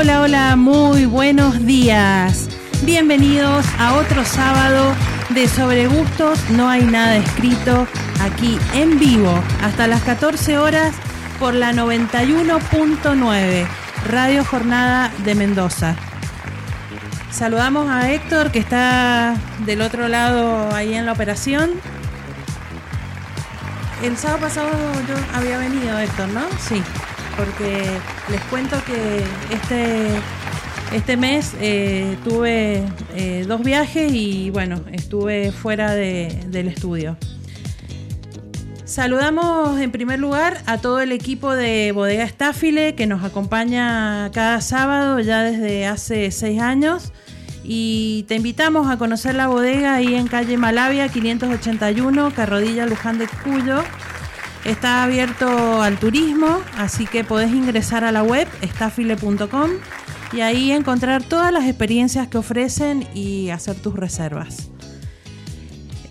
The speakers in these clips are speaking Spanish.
Hola, hola, muy buenos días. Bienvenidos a otro sábado de Sobre Gustos. No hay nada escrito aquí en vivo hasta las 14 horas por la 91.9 Radio Jornada de Mendoza. Saludamos a Héctor que está del otro lado ahí en la operación. El sábado pasado yo había venido Héctor, ¿no? Sí porque les cuento que este, este mes eh, tuve eh, dos viajes y bueno, estuve fuera del estudio. Saludamos en primer lugar a todo el equipo de Bodega Estáfile que nos acompaña cada sábado ya desde hace seis años y te invitamos a conocer la bodega ahí en calle Malavia 581, Carrodilla Luján de Cuyo Está abierto al turismo, así que podés ingresar a la web estafile.com y ahí encontrar todas las experiencias que ofrecen y hacer tus reservas.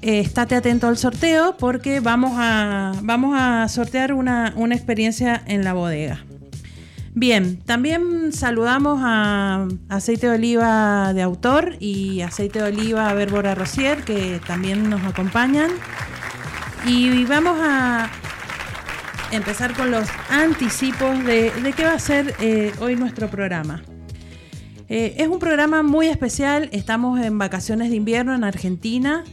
Eh, estate atento al sorteo porque vamos a, vamos a sortear una, una experiencia en la bodega. Bien, también saludamos a Aceite de Oliva de Autor y Aceite de Oliva Verbora Rosier que también nos acompañan. Y vamos a, empezar con los anticipos de, qué va a ser eh, hoy nuestro programa. Eh, es un programa muy especial, estamos en vacaciones de invierno en Argentina.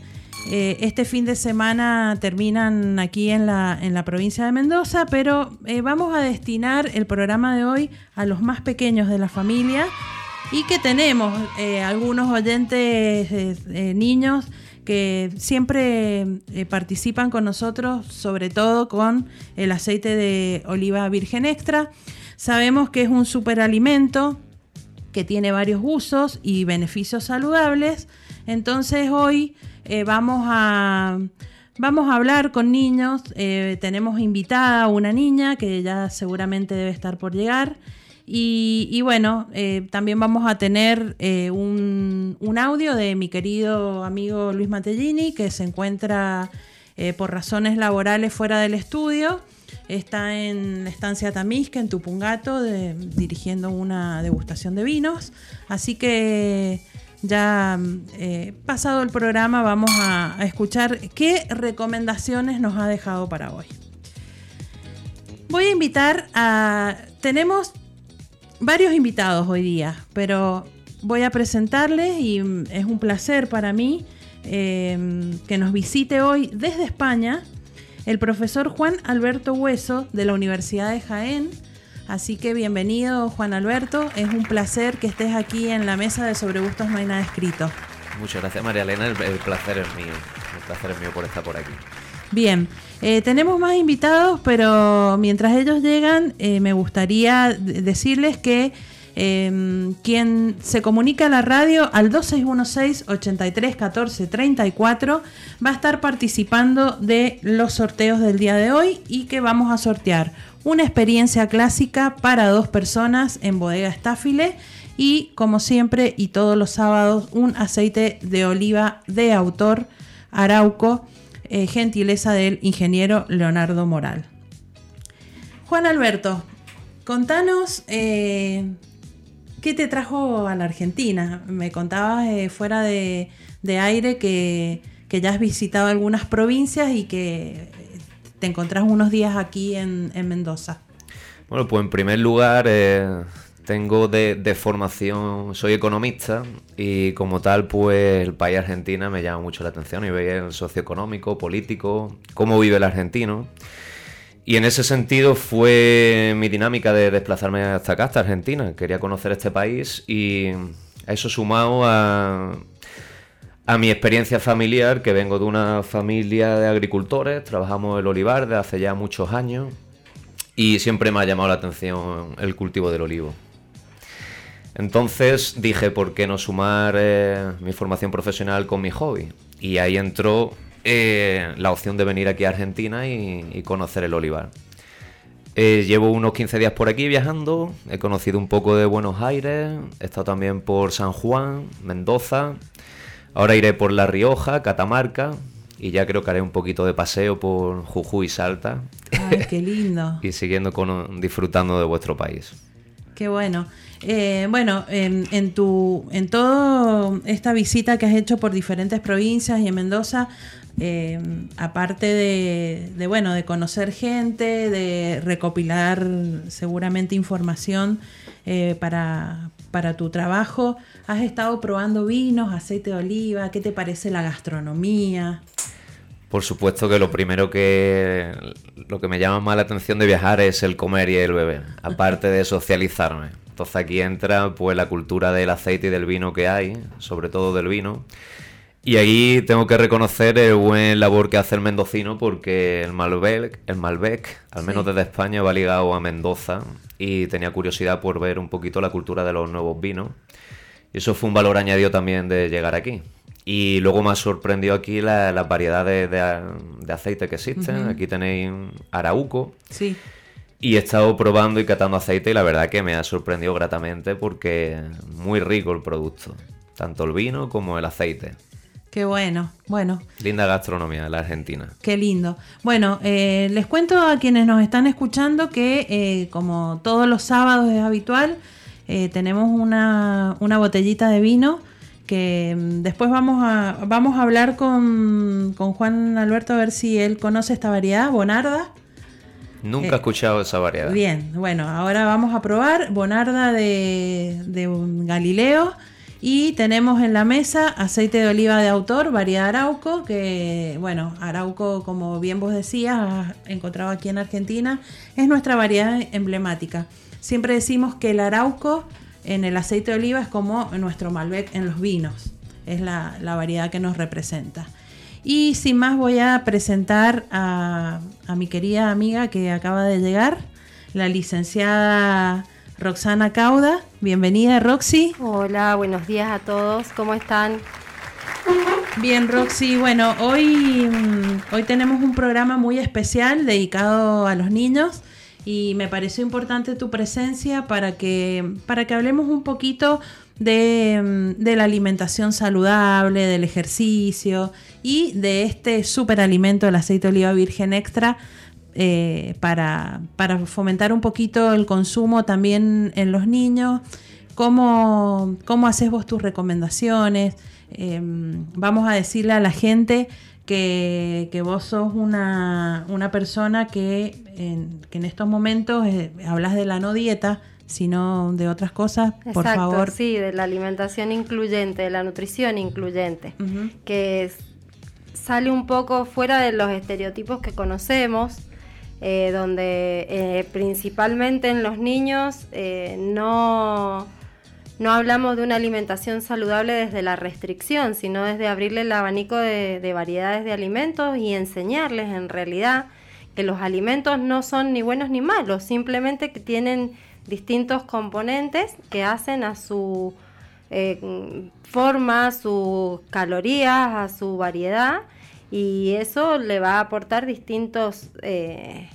Eh, este fin de semana terminan aquí en la, en la provincia de Mendoza, pero vamos a destinar el programa de hoy a los más pequeños de la familia y que tenemos algunos oyentes niños que siempre eh, participan con nosotros, sobre todo con el aceite de oliva virgen extra. Sabemos que es un superalimento que tiene varios usos y beneficios saludables. Entonces hoy eh, vamos a... Vamos a hablar con niños, eh, tenemos invitada a una niña que ya seguramente debe estar por llegar y, bueno, eh, también vamos a tener eh, un, audio de mi querido amigo Luis Matellini, que se encuentra eh, por razones laborales fuera del estudio. Está en la estancia Tamisca, en Tupungato, dirigiendo una degustación de vinos. Así que ya pasado el programa vamos a, a escuchar qué recomendaciones nos ha dejado para hoy. Voy a invitar a... Tenemos varios invitados hoy día, pero voy a presentarles y es un placer para mí em, que nos visite hoy desde España el profesor Juan Alberto Hueso de la Universidad de Jaén. Así que bienvenido Juan Alberto, es un placer que estés aquí en la mesa de Sobre Gustos No hay nada escrito. Muchas gracias María Elena, el, placer es mío, el placer es mío por estar por aquí. Bien, eh, tenemos más invitados, pero mientras ellos llegan, eh, me gustaría decirles que em, quien se comunica a la radio al 2616 83 14 34 va a estar participando de los sorteos del día de hoy y que vamos a sortear una experiencia clásica para dos personas en bodega Estáfile y como siempre y todos los sábados un aceite de oliva de autor Arauco eh, gentileza del ingeniero Leonardo Moral. Juan Alberto, contanos eh, qué te trajo a la Argentina. Me contabas eh, fuera de, aire que, ya has visitado algunas provincias y que te encontrás unos días aquí en, en Mendoza. Bueno, pues en primer lugar tengo de, formación, soy economista y como tal, pues el país Argentina me llama mucho la atención y ver el socioeconómico, político, cómo vive el argentino. Y en ese sentido fue mi dinámica de desplazarme hasta acá, hasta Argentina. Quería conocer este país y eso sumado a, a mi experiencia familiar, que vengo de una familia de agricultores, trabajamos el olivar desde hace ya muchos años y siempre me ha llamado la atención el cultivo del olivo. Entonces dije, ¿por qué no sumar eh, mi formación profesional con mi hobby? Y ahí entró eh, la opción de venir aquí a Argentina y, conocer el olivar. Eh, llevo unos 15 días por aquí viajando, he conocido un poco de Buenos Aires, he estado también por San Juan, Mendoza, ahora iré por La Rioja, Catamarca y ya creo que haré un poquito de paseo por Jujuy y Salta. Ay, qué lindo. y siguiendo con, disfrutando de vuestro país. Qué bueno. Eh, bueno, en, tu, en toda esta visita que has hecho por diferentes provincias y en Mendoza, eh, aparte de, bueno, de conocer gente, de recopilar seguramente información eh, para, para tu trabajo, has estado probando vinos, aceite de oliva, ¿qué te parece la gastronomía? Por supuesto que lo primero que lo que me llama más la atención de viajar es el comer y el beber, aparte de socializarme. Entonces aquí entra pues la cultura del aceite y del vino que hay, sobre todo del vino. Y ahí tengo que reconocer el buen labor que hace el mendocino porque el Malbec, el Malbec, al menos desde España, va ligado a Mendoza y tenía curiosidad por ver un poquito la cultura de los nuevos vinos. Y eso fue un valor añadido también de llegar aquí. Y luego me ha sorprendido aquí la, la variedad de, aceite que existen. Aquí tenéis Arauco. Sí. Y he estado probando y catando aceite y la verdad que me ha sorprendido gratamente porque muy rico el producto. Tanto el vino como el aceite. Qué bueno, bueno. Linda gastronomía la Argentina. Qué lindo. Bueno, eh, les cuento a quienes nos están escuchando que eh, como todos los sábados es habitual, eh, tenemos una, una botellita de vino que mm, después vamos a, vamos a hablar con, Juan Alberto a ver si él conoce esta variedad, Bonarda. Nunca he eh, escuchado esa variedad. Bien, bueno, ahora vamos a probar Bonarda de, de Galileo. Y tenemos en la mesa aceite de oliva de autor, variedad Arauco, que bueno, Arauco, como bien vos decías, encontrado aquí en Argentina, es nuestra variedad emblemática. Siempre decimos que el Arauco en el aceite de oliva es como nuestro Malbec en los vinos. Es la, variedad que nos representa. Y sin más voy a presentar a, mi querida amiga que acaba de llegar, la licenciada Roxana Cauda. Bienvenida, Roxy. Hola, buenos días a todos. ¿Cómo están? Bien, Roxy. Bueno, hoy, mm, hoy tenemos un programa muy especial dedicado a los niños y me pareció importante tu presencia para que, para que hablemos un poquito de, la alimentación saludable, del ejercicio y de este superalimento del aceite de oliva virgen extra eh, para, fomentar un poquito el consumo también en los niños. ¿Cómo, cómo haces vos tus recomendaciones? Em, vamos a decirle a la gente que, vos sos una, persona que en, que en estos momentos eh, hablas de la no dieta, sino de otras cosas, por favor. Sí, de la alimentación incluyente, de la nutrición incluyente, que sale un poco fuera de los estereotipos que conocemos, eh, donde eh, principalmente en los niños no no hablamos de una alimentación saludable desde la restricción, sino desde abrirle el abanico de, variedades de alimentos y enseñarles en realidad que los alimentos no son ni buenos ni malos, simplemente que tienen distintos componentes que hacen a su eh, forma, sus calorías, a su variedad y eso le va a aportar distintos eh,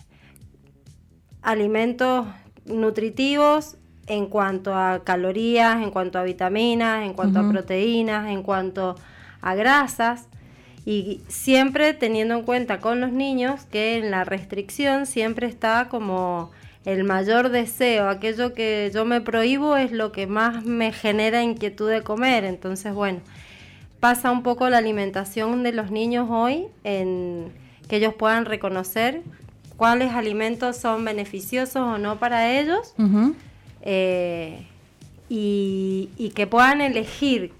alimentos nutritivos en cuanto a calorías, en cuanto a vitaminas, en cuanto a proteínas, en cuanto a grasas. Y siempre teniendo en cuenta con los niños que en la restricción siempre está como el mayor deseo, aquello que yo me prohíbo es lo que más me genera inquietud de comer. Entonces, bueno, pasa un poco la alimentación de los niños hoy en que ellos puedan reconocer cuáles alimentos son beneficiosos o no para ellos. Eh, y, que puedan elegir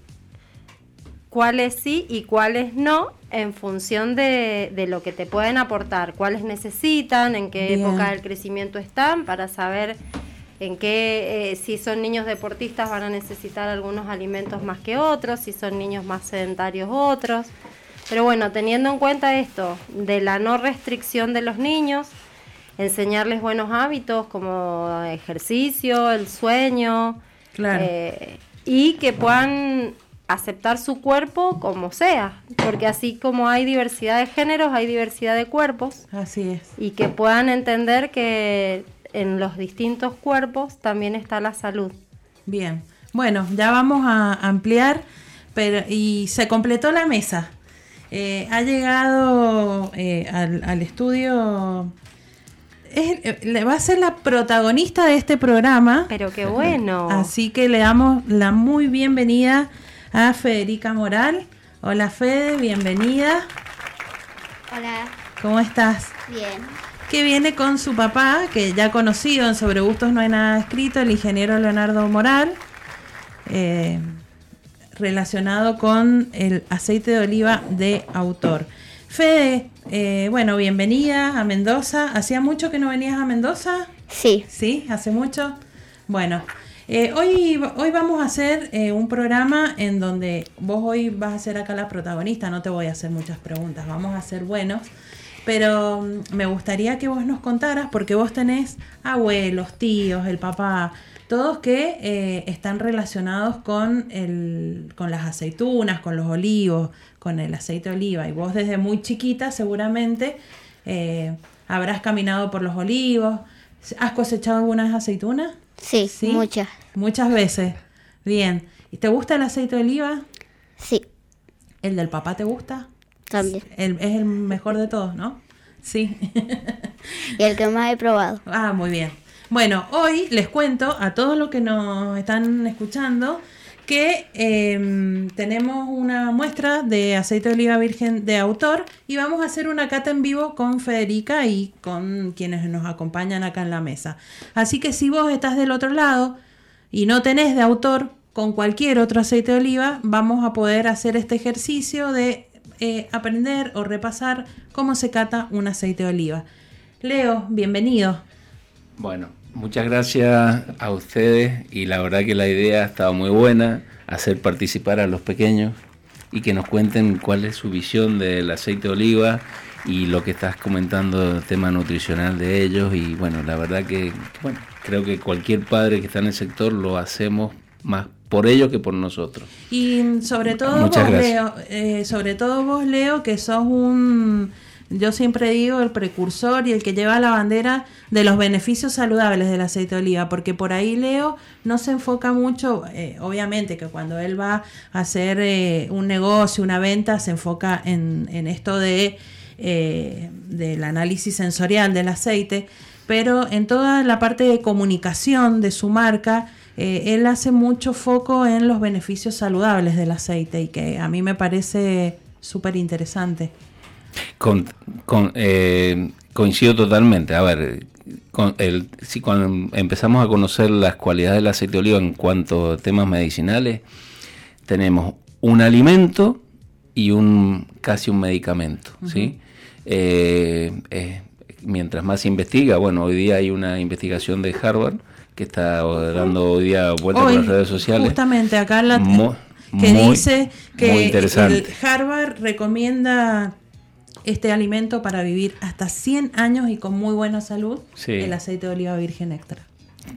cuáles sí y cuáles no en función de, lo que te pueden aportar, cuáles necesitan, en qué época del crecimiento están, para saber en qué, eh, si son niños deportistas van a necesitar algunos alimentos más que otros, si son niños más sedentarios otros. Pero bueno, teniendo en cuenta esto de la no restricción de los niños, enseñarles buenos hábitos como ejercicio, el sueño, Claro. eh, y que puedan aceptar su cuerpo como sea, porque así como hay diversidad de géneros, hay diversidad de cuerpos, Así es. y que puedan entender que en los distintos cuerpos también está la salud. Bien. Bueno, ya vamos a ampliar, pero y se completó la mesa. Eh, ha llegado eh, al, al estudio. es- eh, le va a ser la protagonista de este programa. Pero qué bueno. Así que le damos la muy bienvenida a Federica Moral. Hola Fede, bienvenida. Hola, ¿Cómo estás? bien. Que viene con su papá, que ya conocido en Sobre Gustos No hay nada escrito, el ingeniero Leonardo Moral, eh, relacionado con el aceite de oliva de autor. Fede, eh, bueno, bienvenida a Mendoza. ¿Hacía mucho que no venías a Mendoza? Sí, Sí, hace mucho. Bueno, eh, hoy, hoy vamos a hacer eh, un programa en donde vos hoy vas a ser acá la protagonista, no te voy a hacer muchas preguntas, vamos a ser buenos, pero mm, me gustaría que vos nos contaras, porque vos tenés abuelos, tíos, el papá, todos que eh, están relacionados con, el, con las aceitunas, con los olivos, con el aceite de oliva, y vos desde muy chiquita seguramente eh, habrás caminado por los olivos. ¿Has cosechado algunas aceitunas? sí, ¿Sí? muchas. Muchas veces. Bien. ¿Y te gusta el aceite de oliva? Sí, ¿El del papá te gusta? también. El- es el mejor de todos, ¿no? Sí. Y el que más he probado. ah, muy bien. Bueno, hoy les cuento a todos los que nos están escuchando que em, tenemos una muestra de aceite de oliva virgen de autor y vamos a hacer una cata en vivo con Federica y con quienes nos acompañan acá en la mesa. Así que si vos estás del otro lado y no tenés de autor con cualquier otro aceite de oliva, vamos a poder hacer este ejercicio de eh, aprender o repasar cómo se cata un aceite de oliva. Leo, bienvenido. Bueno, muchas gracias a ustedes y la verdad que la idea ha estado muy buena, hacer participar a los pequeños y que nos cuenten cuál es su visión del aceite de oliva y lo que estás comentando del tema nutricional de ellos y bueno, la verdad que bueno, creo que cualquier padre que está en el sector lo hacemos más por ellos que por nosotros. Y sobre todo Muchas vos, gracias. Leo, eh, sobre todo vos, Leo, que sos un, yo siempre digo, el precursor y el que lleva la bandera de los beneficios saludables del aceite de oliva, porque por ahí Leo no se enfoca mucho, eh, obviamente que cuando él va a hacer eh, un negocio, una venta, se enfoca en, en esto de eh, del análisis sensorial del aceite, pero en toda la parte de comunicación de su marca, eh, él hace mucho foco en los beneficios saludables del aceite y que a mí me parece súper interesante. Con, con, eh, coincido totalmente. A ver, con el, si cuando empezamos a conocer las cualidades del aceite de oliva en cuanto a temas medicinales, tenemos un alimento y un casi un medicamento, ¿sí? Eh, eh, mientras más se investiga, bueno, hoy día hay una investigación de Harvard que está dando hoy día vuelta por las redes sociales. Justamente acá la, que muy- dice que el Harvard recomienda este alimento para vivir hasta 100 años y con muy buena salud, Sí. el aceite de oliva virgen extra.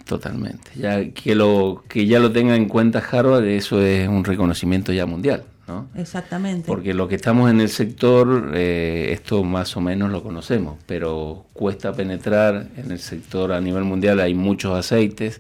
Totalmente. Ya que lo que ya lo tenga en cuenta Harvard, eso es un reconocimiento ya mundial, ¿no? Exactamente. Porque lo que estamos en el sector, eh, esto más o menos lo conocemos, pero cuesta penetrar en el sector a nivel mundial. Hay muchos aceites,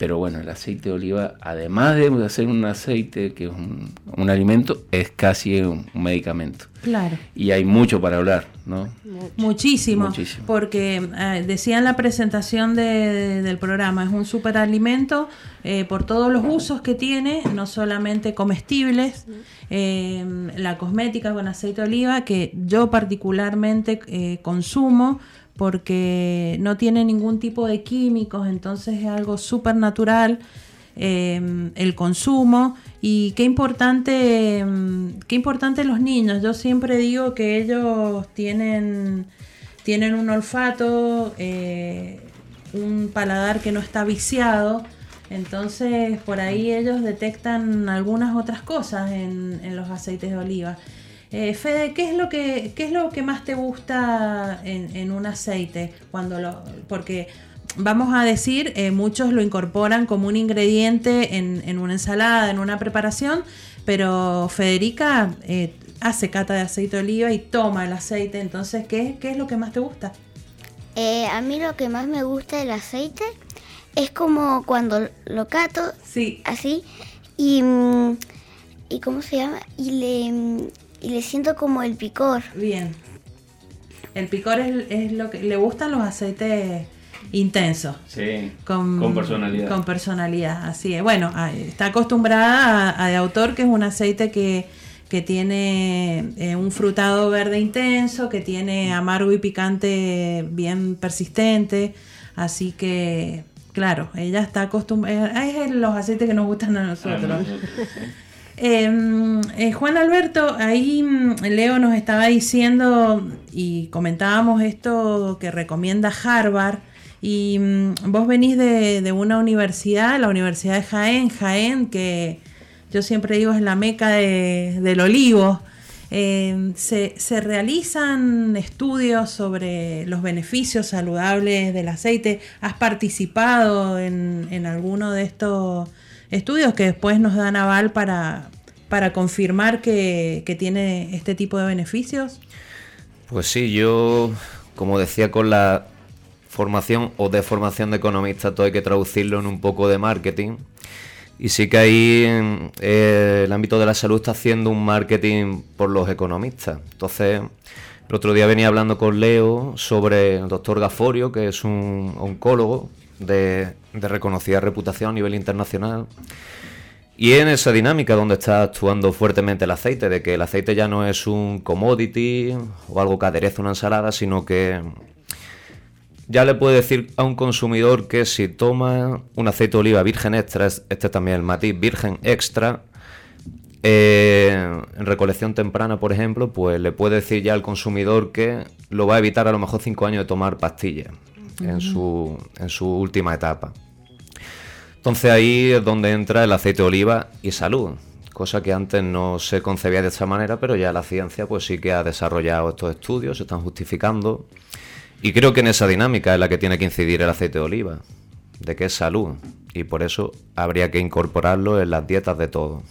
pero bueno, el aceite de oliva, además de ser un aceite que es un, un alimento, es casi un, un medicamento. Claro. Y hay mucho para hablar, ¿no? Muchísimo, Muchísimo. porque eh, decía en la presentación de- de- del programa, es un superalimento eh, por todos los usos que tiene, no solamente comestibles, eh, la cosmética con aceite de oliva, que yo particularmente eh, consumo porque no tiene ningún tipo de químicos, entonces es algo súper natural eh, el consumo. Y qué importante mm, qué importante los niños. Yo siempre digo que ellos tienen tienen un olfato eh, un paladar que no está viciado. Entonces por ahí ellos detectan algunas otras cosas en los aceites de oliva Eh, Fede, ¿qué es lo que qué es lo que más te gusta en, en un aceite cuando lo porque vamos a decir eh, muchos lo incorporan como un ingrediente en, en, una ensalada, en una preparación, pero Federica eh, hace cata de aceite de oliva y toma el aceite. Entonces, ¿qué, qué es lo que más te gusta? Eh, a mí lo que más me gusta del aceite es como cuando lo cato Sí. así y, mm, y ¿cómo se llama? Y le, mm, y le siento como el picor. Bien. El picor es, es lo que le gustan los aceites intensos. Sí, Con, con personalidad. Con personalidad, así es. Bueno, a- está acostumbrada a, a de autor, que es un aceite que, que tiene eh, un frutado verde intenso, que tiene amargo y picante bien persistente. Así que, claro, ella está acostumbrada. Es los aceites que nos gustan a nosotros. Eh, eh, Juan Alberto, ahí mm, Leo nos estaba diciendo y comentábamos esto que recomienda Harvard y mm, vos venís de, una universidad, la Universidad de Jaén, Jaén, que yo siempre digo es la meca de- del olivo. Se, se realizan estudios sobre los beneficios saludables del aceite. ¿Has participado en, en alguno de estos estudios que después nos dan aval para, para confirmar que, que tiene este tipo de beneficios? Pues sí, yo, como decía, con la formación o deformación de economista, todo hay que traducirlo en un poco de marketing. Y sí que ahí eh, el ámbito de la salud está haciendo un marketing por los economistas. Entonces, el otro día venía hablando con Leo sobre el doctor Gaforio, que es un oncólogo de, de reconocida reputación a nivel internacional. Y en esa dinámica donde está actuando fuertemente el aceite, de que el aceite ya no es un commodity o algo que adereza una ensalada, sino que ya le puede decir a un consumidor que si toma un aceite de oliva virgen extra, es- este también el matiz virgen extra, eh, en recolección temprana, por ejemplo, pues le puede decir ya al consumidor que lo va a evitar a lo mejor cinco años de tomar pastillas en, su, en su última etapa. Entonces ahí es donde entra el aceite de oliva y salud, cosa que antes no se concebía de esta manera, pero ya la ciencia pues sí que ha desarrollado estos estudios, se están justificando. Y creo que en esa dinámica es la que tiene que incidir el aceite de oliva, de que es salud, y por eso habría que incorporarlo en las dietas de todos.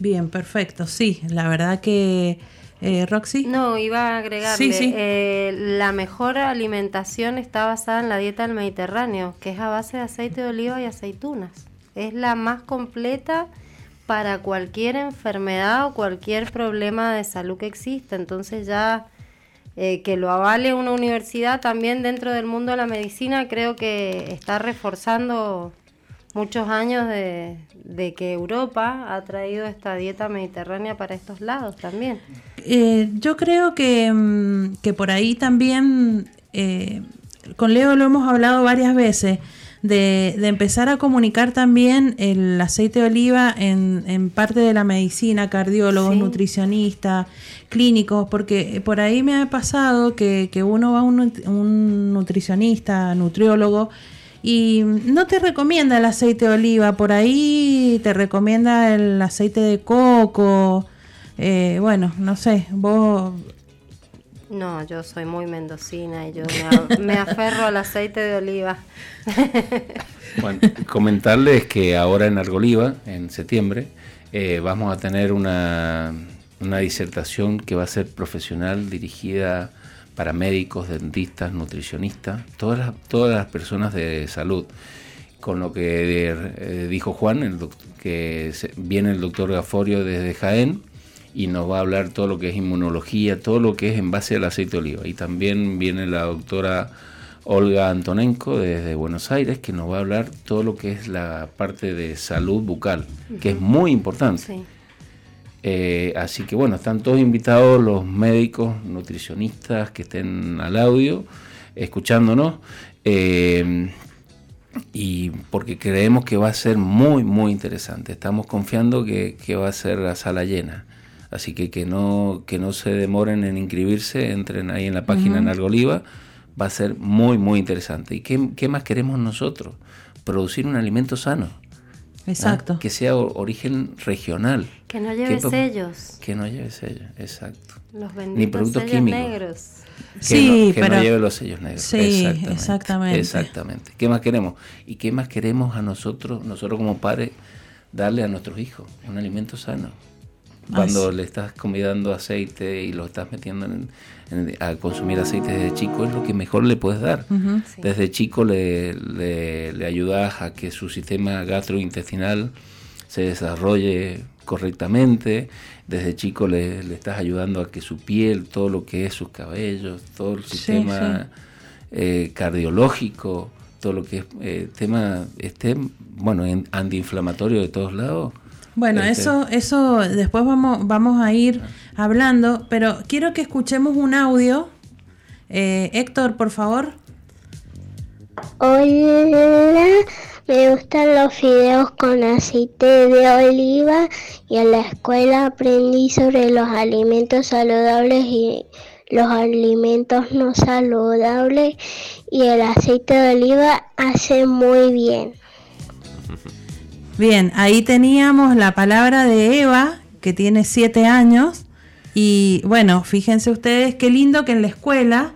Bien, perfecto. Sí, la verdad que eh, Roxy. No, iba a agregarle, Sí, sí. eh, la mejor alimentación está basada en la dieta del Mediterráneo, que es a base de aceite de oliva y aceitunas. Es la más completa para cualquier enfermedad o cualquier problema de salud que exista. Entonces ya eh, que lo avale una universidad también dentro del mundo de la medicina, creo que está reforzando muchos años de, de que Europa ha traído esta dieta mediterránea para estos lados también. Eh, yo creo que, mm, que por ahí también, eh, con Leo lo hemos hablado varias veces, de, de empezar a comunicar también el aceite de oliva en, en parte de la medicina, cardiólogos, Sí. nutricionistas, clínicos, porque por ahí me ha pasado que, que uno va a un, un nutricionista, nutriólogo, y no te recomienda el aceite de oliva, por ahí te recomienda el aceite de coco. eh, bueno, no sé, vos... No, yo soy muy mendocina y yo me, aferro al aceite de oliva. Bueno, comentarles que ahora en Argoliva, en septiembre, eh, vamos a tener una, una disertación que va a ser profesional dirigida para médicos, dentistas, nutricionistas, todas las, todas las personas de salud. Con lo que eh, dijo Juan, el que viene el doctor Gaforio desde Jaén y nos va a hablar todo lo que es inmunología, todo lo que es en base al aceite de oliva. Y también viene la doctora Olga Antonenko desde Buenos Aires, que nos va a hablar todo lo que es la parte de salud bucal, que es muy importante. Sí. Eh, así que bueno, están todos invitados los médicos, nutricionistas que estén al audio, escuchándonos. eh, y porque creemos que va a ser muy, muy interesante. Estamos confiando que, que va a ser la sala llena. Así que que no, que no se demoren en inscribirse, entren ahí en la página en Argoliva. Va a ser muy, muy interesante. ¿Y qué, qué más queremos nosotros? Producir un alimento sano. Exacto. Que sea origen regional. Que no lleve sellos. Que no lleve sellos, exacto. Los Ni productos químicos. negros. Que sí, no, que no lleve los sellos negros. Sí, exactamente, exactamente. ¿Qué más queremos? ¿Y qué más queremos a nosotros, nosotros como padres, darle a nuestros hijos? Un alimento sano. Cuando le estás convidando aceite y lo estás metiendo a consumir aceite desde chico, es lo que mejor le puedes dar. Desde chico le, le, ayudas a que su sistema gastrointestinal se desarrolle correctamente. Desde chico le, estás ayudando a que su piel, todo lo que es sus cabellos, todo el sistema eh, cardiológico, todo lo que es eh, tema esté bueno antiinflamatorio de todos lados bueno, este. eso, eso después vamos, vamos a ir hablando, pero quiero que escuchemos un audio. Eh, Héctor, por favor. Hola, me gustan los fideos con aceite de oliva y en la escuela aprendí sobre los alimentos saludables y los alimentos no saludables y el aceite de oliva hace muy bien. Bien, ahí teníamos la palabra de Eva, que tiene siete años. Y bueno, fíjense ustedes qué lindo que en la escuela,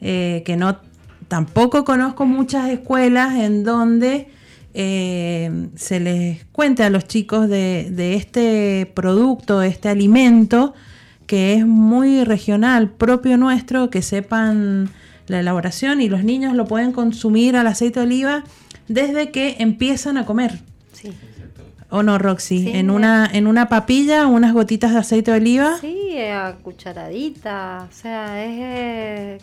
eh, que no tampoco conozco muchas escuelas en donde eh, se les cuente a los chicos de, de este producto, este alimento, que es muy regional, propio nuestro, que sepan la elaboración y los niños lo pueden consumir al aceite de oliva desde que empiezan a comer. Sí. ¿O no, Roxy? en, una, en una papilla, unas gotitas de aceite de oliva. Sí, a cucharadita. O sea, es, eh,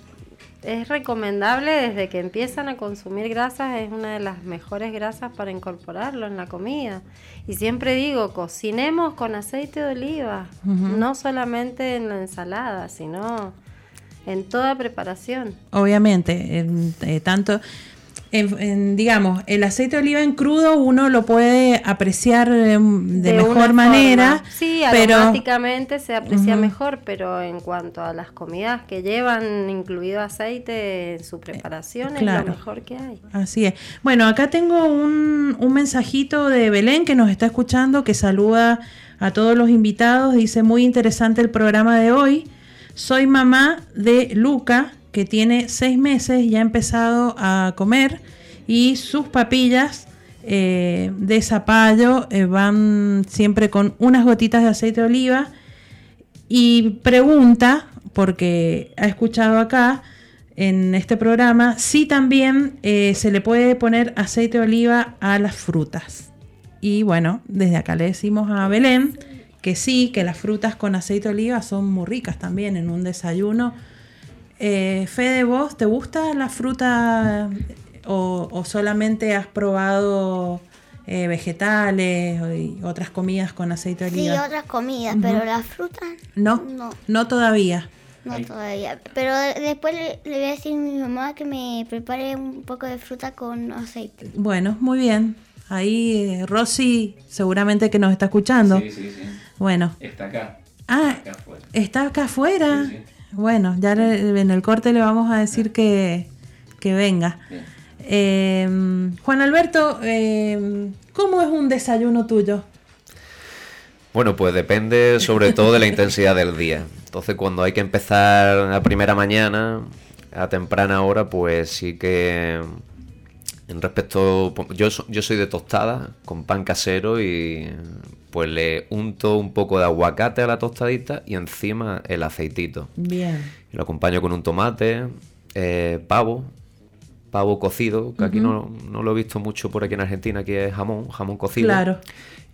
es recomendable desde que empiezan a consumir grasas, es una de las mejores grasas para incorporarlo en la comida. Y siempre digo, cocinemos con aceite de oliva, no solamente en la ensalada, sino en toda preparación. Obviamente, eh, tanto en, digamos, el aceite de oliva en crudo uno lo puede apreciar de, mejor manera. Sí, aromáticamente se aprecia mejor, pero en cuanto a las comidas que llevan incluido aceite en su preparación, es lo mejor que hay. Así es. Bueno, acá tengo un, un mensajito de Belén que nos está escuchando, que saluda a todos los invitados. Dice, muy interesante el programa de hoy. Soy mamá de Luca, que tiene seis meses y ha empezado a comer y sus papillas eh, de zapallo eh, van siempre con unas gotitas de aceite de oliva y pregunta, porque ha escuchado acá en este programa, si también eh, se le puede poner aceite de oliva a las frutas. Y bueno, desde acá le decimos a Belén que sí, que las frutas con aceite de oliva son muy ricas también en un desayuno eh, Fede, ¿vos te gusta la fruta o, solamente has probado eh, vegetales y otras comidas con aceite de oliva? Sí, otras comidas, pero la fruta no, no, todavía. No todavía, pero después le, voy a decir a mi mamá que me prepare un poco de fruta con aceite. Bueno, muy bien. Ahí eh, Rosy seguramente que nos está escuchando. Sí, sí, sí. Bueno. Está acá. Ah, está acá afuera. Bueno, ya en el corte le vamos a decir que, venga. Eh, Juan Alberto, eh, ¿cómo es un desayuno tuyo? Bueno, pues depende sobre todo de la intensidad del día. Entonces, cuando hay que empezar a primera mañana, a temprana hora, pues sí que en respecto, yo, yo soy de tostada con pan casero y pues le unto un poco de aguacate a la tostadita y encima el aceitito. Bien. lo acompaño con un tomate, eh, pavo, pavo cocido, que aquí no, lo he visto mucho por aquí en Argentina, aquí es jamón, jamón cocido. Claro.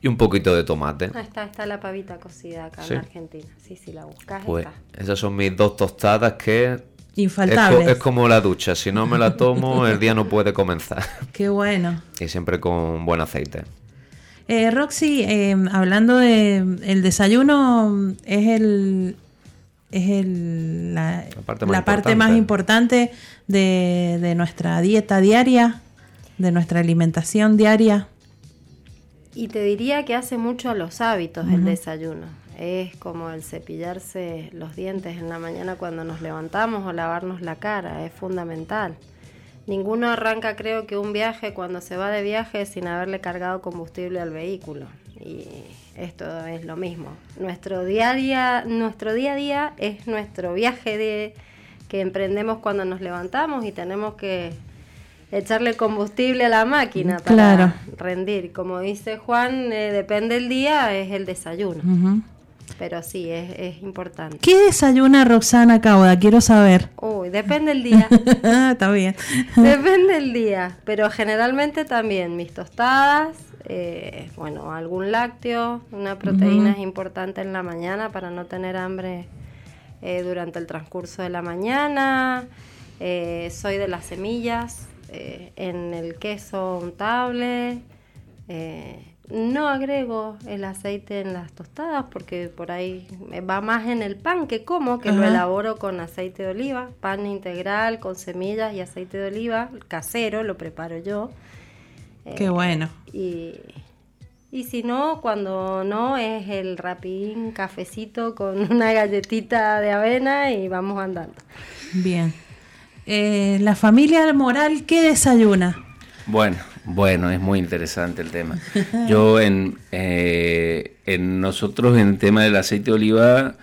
Y un poquito de tomate. Ah, está, está la pavita cocida acá en Argentina. Sí, sí, la buscas. Pues esas son mis dos tostadas que Infaltables. Es, como la ducha, si no me la tomo, el día no puede comenzar. Qué bueno. Y siempre con buen aceite. Eh, Roxy, eh, hablando de el desayuno, es el es el, la, parte más, importante, de, nuestra dieta diaria, de nuestra alimentación diaria. Y te diría que hace mucho a los hábitos el desayuno. Es como el cepillarse los dientes en la mañana cuando nos levantamos o lavarnos la cara, es fundamental ninguno arranca creo que un viaje cuando se va de viaje sin haberle cargado combustible al vehículo. Y esto es lo mismo. Nuestro día a día, nuestro día a día es nuestro viaje de, que emprendemos cuando nos levantamos y tenemos que echarle combustible a la máquina para rendir. Como dice Juan, eh, depende el día, es el desayuno. Pero sí, es, es, importante. ¿Qué desayuna Roxana Cauda? Quiero saber. Uy, depende el día. Está bien. depende el día, pero generalmente también mis tostadas, eh, bueno, algún lácteo, una proteína es importante en la mañana para no tener hambre eh, durante el transcurso de la mañana. soy de las semillas, eh, en el queso untable. Eh, no agrego el aceite en las tostadas porque por ahí va más en el pan que como, que lo elaboro con aceite de oliva, pan integral con semillas y aceite de oliva, casero, lo preparo yo. Qué eh, bueno. Y, y si no, cuando no, es el rapidín cafecito con una galletita de avena y vamos andando. Bien. Eh, la familia moral, ¿qué desayuna? Bueno, bueno, es muy interesante el tema. Yo en, eh, en nosotros en el tema del aceite de oliva,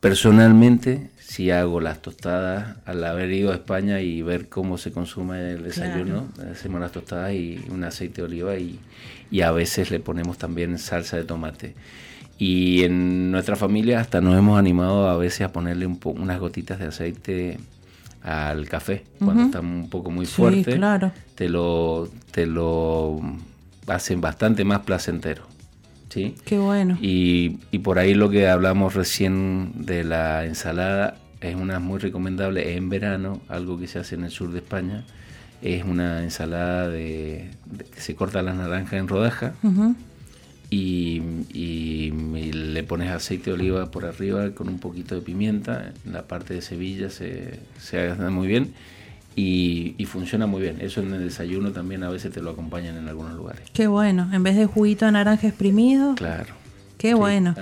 personalmente si hago las tostadas al haber ido a España y ver cómo se consume el desayuno, hacemos las tostadas y un aceite de oliva y, y, a veces le ponemos también salsa de tomate. Y en nuestra familia hasta nos hemos animado a veces a ponerle un unas gotitas de aceite al café cuando está un poco muy fuerte claro. te lo te lo hacen bastante más placentero sí qué bueno. Y, y por ahí lo que hablamos recién de la ensalada es una muy recomendable en verano algo que se hace en el sur de España es una ensalada de, que se corta las naranjas en rodaja y, le pones aceite de oliva por arriba con un poquito de pimienta. En la parte de Sevilla se, se muy bien y, funciona muy bien. Eso en el desayuno también a veces te lo acompañan en algunos lugares. Qué bueno, en vez de juguito de naranja exprimido. Claro. Qué bueno.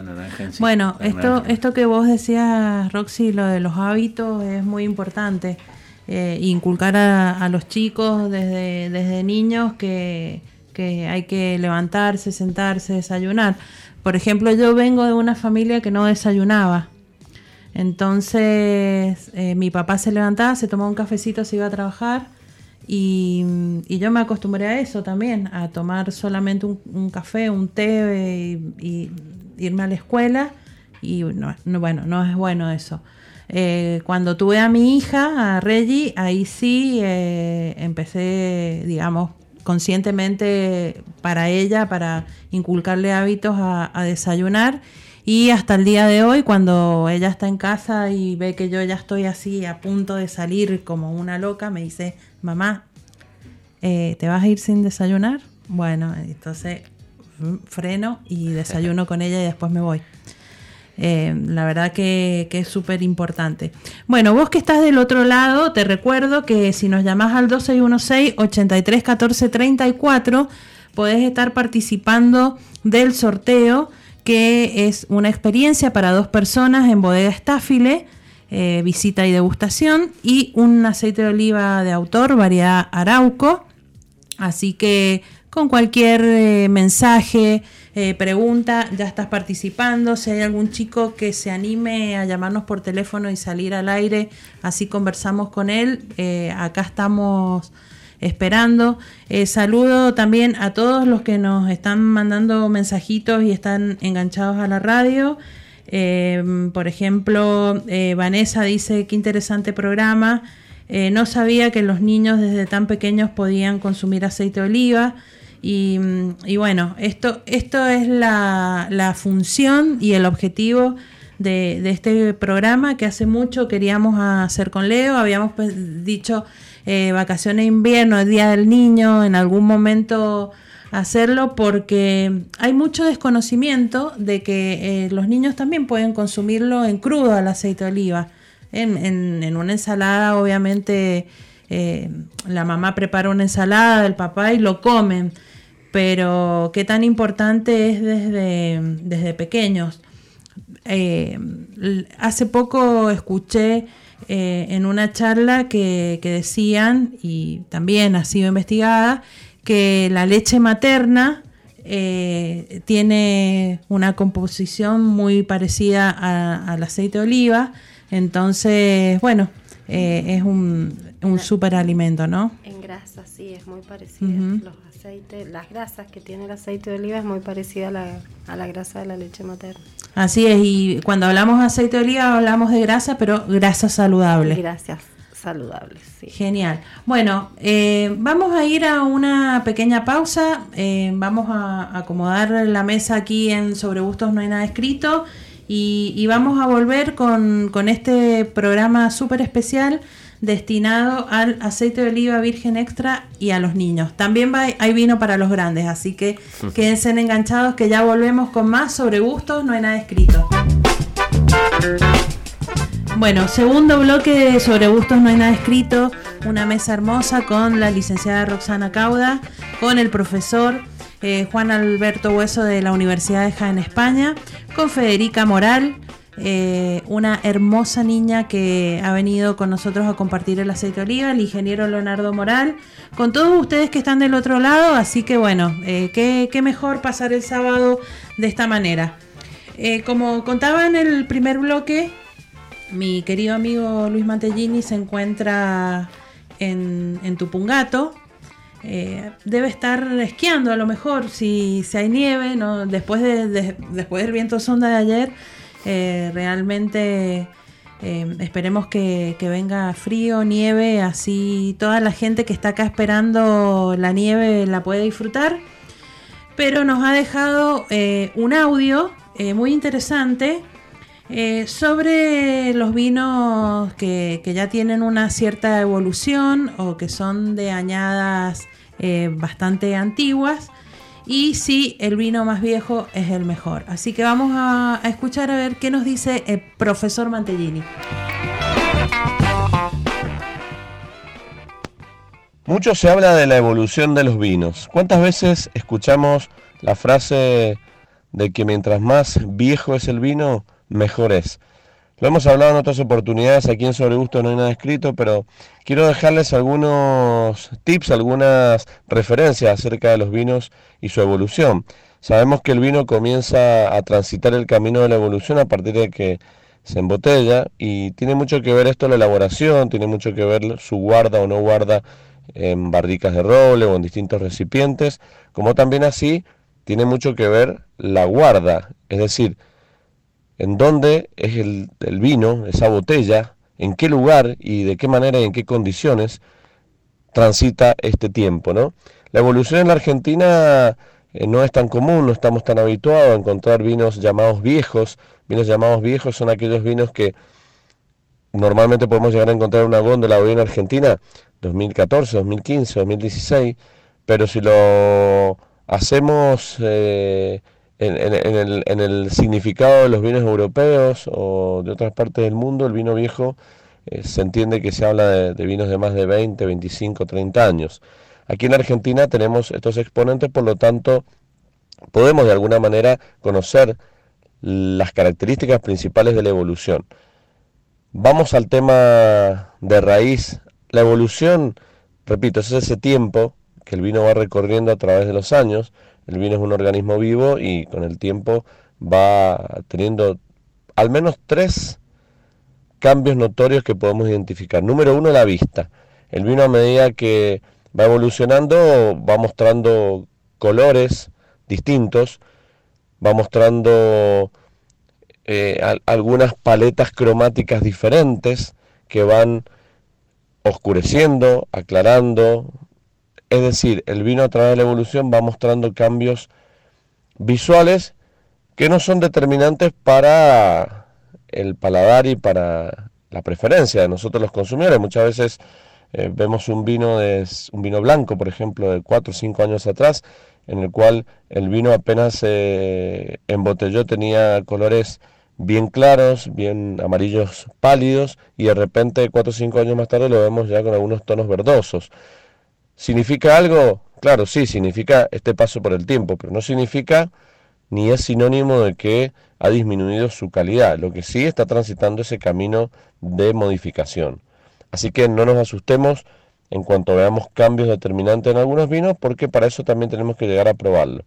bueno, esto, esto que vos decías, Roxy, lo de los hábitos es muy importante. Eh, inculcar a, a, los chicos desde, desde niños que que hay que levantarse, sentarse, desayunar. Por ejemplo, yo vengo de una familia que no desayunaba. Entonces, eh, mi papá se levantaba, se tomaba un cafecito, se iba a trabajar. Y, yo me acostumbré a eso también, a tomar solamente un, café, un té y, irme a la escuela. Y no, bueno, no es bueno eso. Eh, cuando tuve a mi hija, a Reggie, ahí sí eh, empecé, digamos, conscientemente para ella, para inculcarle hábitos a, desayunar. Y hasta el día de hoy, cuando ella está en casa y ve que yo ya estoy así a punto de salir como una loca, me dice, mamá, eh, ¿te vas a ir sin desayunar? Bueno, entonces mm, freno y desayuno con ella y después me voy. Eh, la verdad que, es súper importante. Bueno, vos que estás del otro lado, te recuerdo que si nos llamás al 2616-831434, podés estar participando del sorteo, que es una experiencia para dos personas en bodega Estáfile. Eh, visita y degustación y un aceite de oliva de autor, variedad Arauco. Así que con cualquier eh, mensaje, eh, pregunta, ya estás participando. Si hay algún chico que se anime a llamarnos por teléfono y salir al aire, así conversamos con él. Eh, acá estamos esperando. saludo también a todos los que nos están mandando mensajitos y están enganchados a la radio. por ejemplo, Vanessa dice, qué interesante programa. no sabía que los niños desde tan pequeños podían consumir aceite de oliva. Y, bueno, esto, esto es la, función y el objetivo de, este programa que hace mucho queríamos hacer con Leo. Habíamos pues, dicho eh, vacaciones de invierno, Día del Niño, en algún momento hacerlo porque hay mucho desconocimiento de que eh, los niños también pueden consumirlo en crudo al aceite de oliva. En, en, una ensalada, obviamente, eh, la mamá prepara una ensalada del papá y lo comen pero qué tan importante es desde, desde pequeños. Eh, hace poco escuché eh, en una charla que, que decían, y también ha sido investigada, que la leche materna eh, tiene una composición muy parecida al aceite de oliva. Entonces, bueno, es un, un superalimento, ¿no? En grasa, sí, es muy parecida. Los las grasas que tiene el aceite de oliva es muy parecida a la, a la grasa de la leche materna. Así es, y cuando hablamos de aceite de oliva hablamos de grasa, pero grasa saludable. Gracias saludables. Sí. Genial. Bueno, eh, vamos a ir a una pequeña pausa. Eh, vamos a acomodar la mesa aquí en Sobre Gustos No hay nada escrito. Y, vamos a volver con, con este programa súper especial destinado al aceite de oliva virgen extra y a los niños. También va, hay vino para los grandes, así que quédense enganchados que ya volvemos con más sobre gustos, no hay nada escrito. Bueno, segundo bloque sobre gustos no hay nada escrito, una mesa hermosa con la licenciada Roxana Cauda, con el profesor eh, Juan Alberto Hueso de la Universidad de Jaén, España, con Federica Moral, eh, una hermosa niña que ha venido con nosotros a compartir el aceite de oliva, el ingeniero Leonardo Moral, con todos ustedes que están del otro lado, así que bueno, eh, qué, mejor pasar el sábado de esta manera. como contaba en el primer bloque, mi querido amigo Luis Mantellini se encuentra en, Tupungato. Eh, debe estar esquiando a lo mejor si, si hay nieve, ¿no? después, de, después del viento sonda de ayer, eh, realmente eh, esperemos que, venga frío, nieve, así toda la gente que está acá esperando la nieve la puede disfrutar. Pero nos ha dejado un audio muy interesante eh, sobre los vinos que, ya tienen una cierta evolución o que son de añadas eh, bastante antiguas y si el vino más viejo es el mejor. Así que vamos a, escuchar a ver qué nos dice el profesor Mantellini. Mucho se habla de la evolución de los vinos. ¿Cuántas veces escuchamos la frase de que mientras más viejo es el vino, mejor es. Lo hemos hablado en otras oportunidades, aquí en Sobre Gusto no hay nada escrito, pero quiero dejarles algunos tips, algunas referencias acerca de los vinos y su evolución. Sabemos que el vino comienza a transitar el camino de la evolución a partir de que se embotella y tiene mucho que ver esto la elaboración, tiene mucho que ver su guarda o no guarda en barricas de roble o en distintos recipientes, como también así tiene mucho que ver la guarda, es decir, en dónde es el, vino, esa botella, en qué lugar y de qué manera y en qué condiciones transita este tiempo. ¿no? La evolución en la Argentina eh, no es tan común, no estamos tan habituados a encontrar vinos llamados viejos. Vinos llamados viejos son aquellos vinos que normalmente podemos llegar a encontrar en una góndola hoy en Argentina, 2014, 2015, 2016, pero si lo hacemos eh, en, el, significado de los vinos europeos o de otras partes del mundo, el vino viejo eh, se entiende que se habla de, vinos de más de 20, 25, 30 años. Aquí en Argentina tenemos estos exponentes, por lo tanto, podemos de alguna manera conocer las características principales de la evolución. Vamos al tema de raíz. La evolución, repito, es ese tiempo que el vino va recorriendo a través de los años, el vino es un organismo vivo y con el tiempo va teniendo al menos tres cambios notorios que podemos identificar. Número uno, la vista. El vino a medida que va evolucionando va mostrando colores distintos, va mostrando eh, algunas paletas cromáticas diferentes que van oscureciendo, aclarando, es decir, el vino a través de la evolución va mostrando cambios visuales que no son determinantes para el paladar y para la preferencia de nosotros los consumidores. Muchas veces eh, vemos un vino, de, un vino blanco, por ejemplo, de 4 o 5 años atrás, en el cual el vino apenas se embotelló tenía colores bien claros, bien amarillos pálidos, y de repente 4 o 5 años más tarde lo vemos ya con algunos tonos verdosos. ¿Significa algo? Claro, sí, significa este paso por el tiempo, pero no significa ni es sinónimo de que ha disminuido su calidad, lo que sí está transitando ese camino de modificación. Así que no nos asustemos en cuanto veamos cambios determinantes en algunos vinos, porque para eso también tenemos que llegar a probarlo.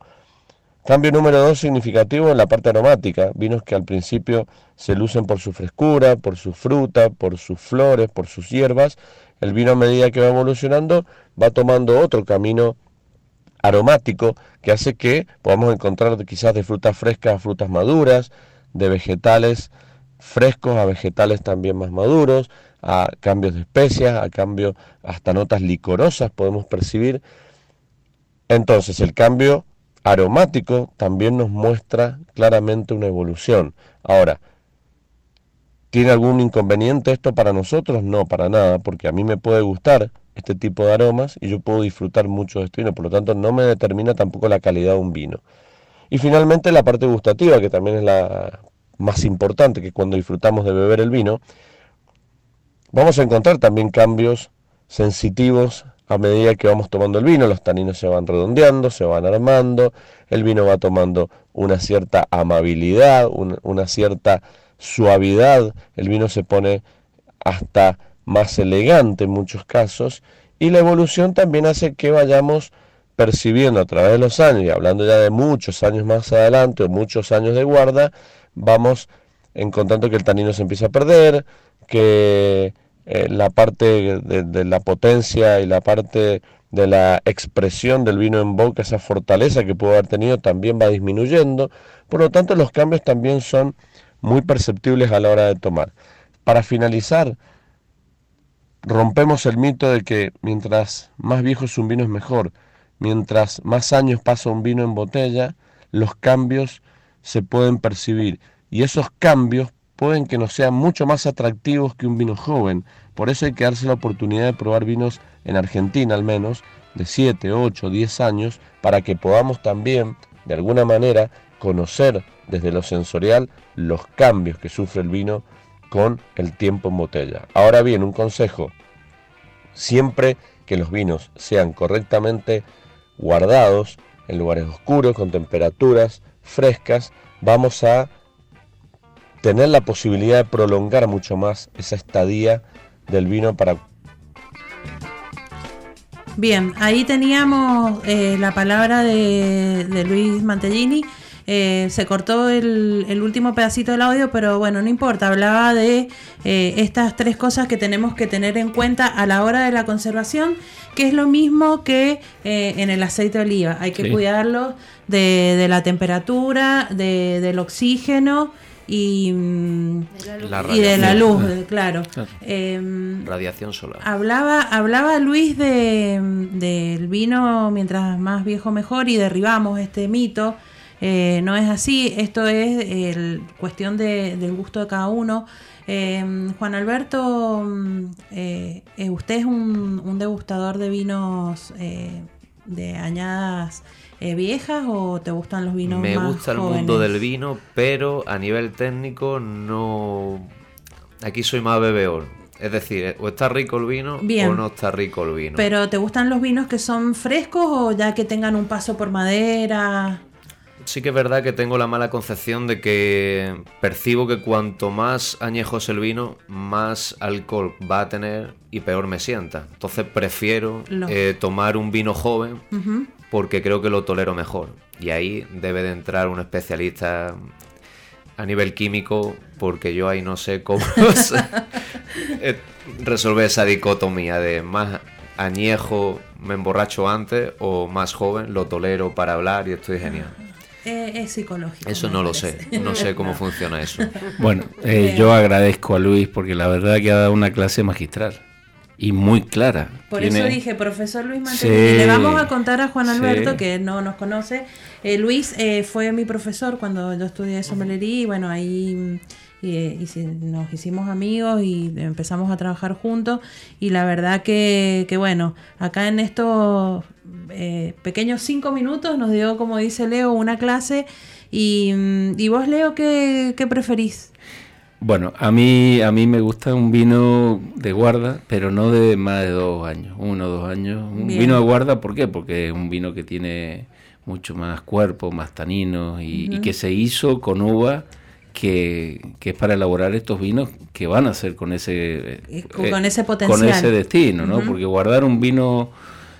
Cambio número dos significativo en la parte aromática, vinos que al principio se lucen por su frescura, por su fruta, por sus flores, por sus hierbas. El vino a medida que va evolucionando va tomando otro camino aromático que hace que podamos encontrar quizás de frutas frescas a frutas maduras, de vegetales frescos a vegetales también más maduros, a cambios de especias, a cambio hasta notas licorosas podemos percibir. Entonces el cambio aromático también nos muestra claramente una evolución. Ahora, ¿tiene algún inconveniente esto para nosotros? No, para nada, porque a mí me puede gustar este tipo de aromas y yo puedo disfrutar mucho de este vino, por lo tanto no me determina tampoco la calidad de un vino. Y finalmente la parte gustativa, que también es la más importante, que cuando disfrutamos de beber el vino, vamos a encontrar también cambios sensitivos a medida que vamos tomando el vino, los taninos se van redondeando, se van armando, el vino va tomando una cierta amabilidad, una cierta suavidad, el vino se pone hasta más elegante en muchos casos y la evolución también hace que vayamos percibiendo a través de los años y hablando ya de muchos años más adelante o muchos años de guarda, vamos encontrando que el tanino se empieza a perder, que eh, la parte de, la potencia y la parte de la expresión del vino en boca, esa fortaleza que puede haber tenido, también va disminuyendo. Por lo tanto, los cambios también son muy perceptibles a la hora de tomar. Para finalizar, rompemos el mito de que mientras más viejo es un vino es mejor, mientras más años pasa un vino en botella, los cambios se pueden percibir y esos cambios pueden que no sean mucho más atractivos que un vino joven. Por eso hay que darse la oportunidad de probar vinos en Argentina al menos de 7, 8, 10 años para que podamos también de alguna manera conocer desde lo sensorial los cambios que sufre el vino con el tiempo en botella. Ahora bien, un consejo, siempre que los vinos sean correctamente guardados en lugares oscuros, con temperaturas frescas, vamos a tener la posibilidad de prolongar mucho más esa estadía del vino para... Bien, ahí teníamos eh, la palabra de, de Luis Mantellini eh, se cortó el, último pedacito del audio, pero bueno, no importa. Hablaba de eh, estas tres cosas que tenemos que tener en cuenta a la hora de la conservación, que es lo mismo que eh, en el aceite de oliva. Hay que cuidarlo de, la temperatura, del oxígeno y, y de la luz, claro. Em, Radiación solar. Hablaba, hablaba Luis de, del vino mientras más viejo mejor y derribamos este mito eh, no es así, esto es el, cuestión de, del gusto de cada uno. Em, Juan Alberto, mm, eh, eh, ¿usted es un, degustador de vinos de añadas viejas o te gustan los vinos Me gusta el mundo del vino, pero a nivel técnico no... Aquí soy más bebeor. Es decir, o está rico el vino o no está rico el vino. Pero ¿te gustan los vinos que son frescos o ya que tengan un paso por madera? Sí que es verdad que tengo la mala concepción de que percibo que cuanto más añejo es el vino, más alcohol va a tener y peor me sienta. Entonces prefiero eh, tomar un vino joven porque creo que lo tolero mejor. Y ahí debe de entrar un especialista a nivel químico porque yo ahí no sé cómo eh, resolver esa dicotomía de más añejo me emborracho antes o más joven lo tolero para hablar y estoy genial. Eh, es psicológico. Eso no lo sé, no sé cómo funciona eso. Bueno, eh, yo agradezco a Luis porque la verdad que ha dado una clase magistral y muy clara. Por eso dije, profesor Luis Mantegui, le vamos a contar a Juan Alberto, que no nos conoce. Eh, Luis fue mi profesor cuando yo estudié sommelería y bueno, ahí y, nos hicimos amigos y empezamos a trabajar juntos y la verdad que, que bueno, acá en estos eh, pequeños cinco minutos nos dio, como dice Leo, una clase y, y vos Leo, ¿qué, qué preferís? Bueno, a mí, a mí me gusta un vino de guarda, pero no de más de dos años, uno o dos años. Un vino de guarda, ¿por qué? Porque es un vino que tiene mucho más cuerpo, más taninos y, que se hizo con uva que, es para elaborar estos vinos que van a ser con ese, eh, con ese potencial. Con ese destino, ¿no? Porque guardar un vino,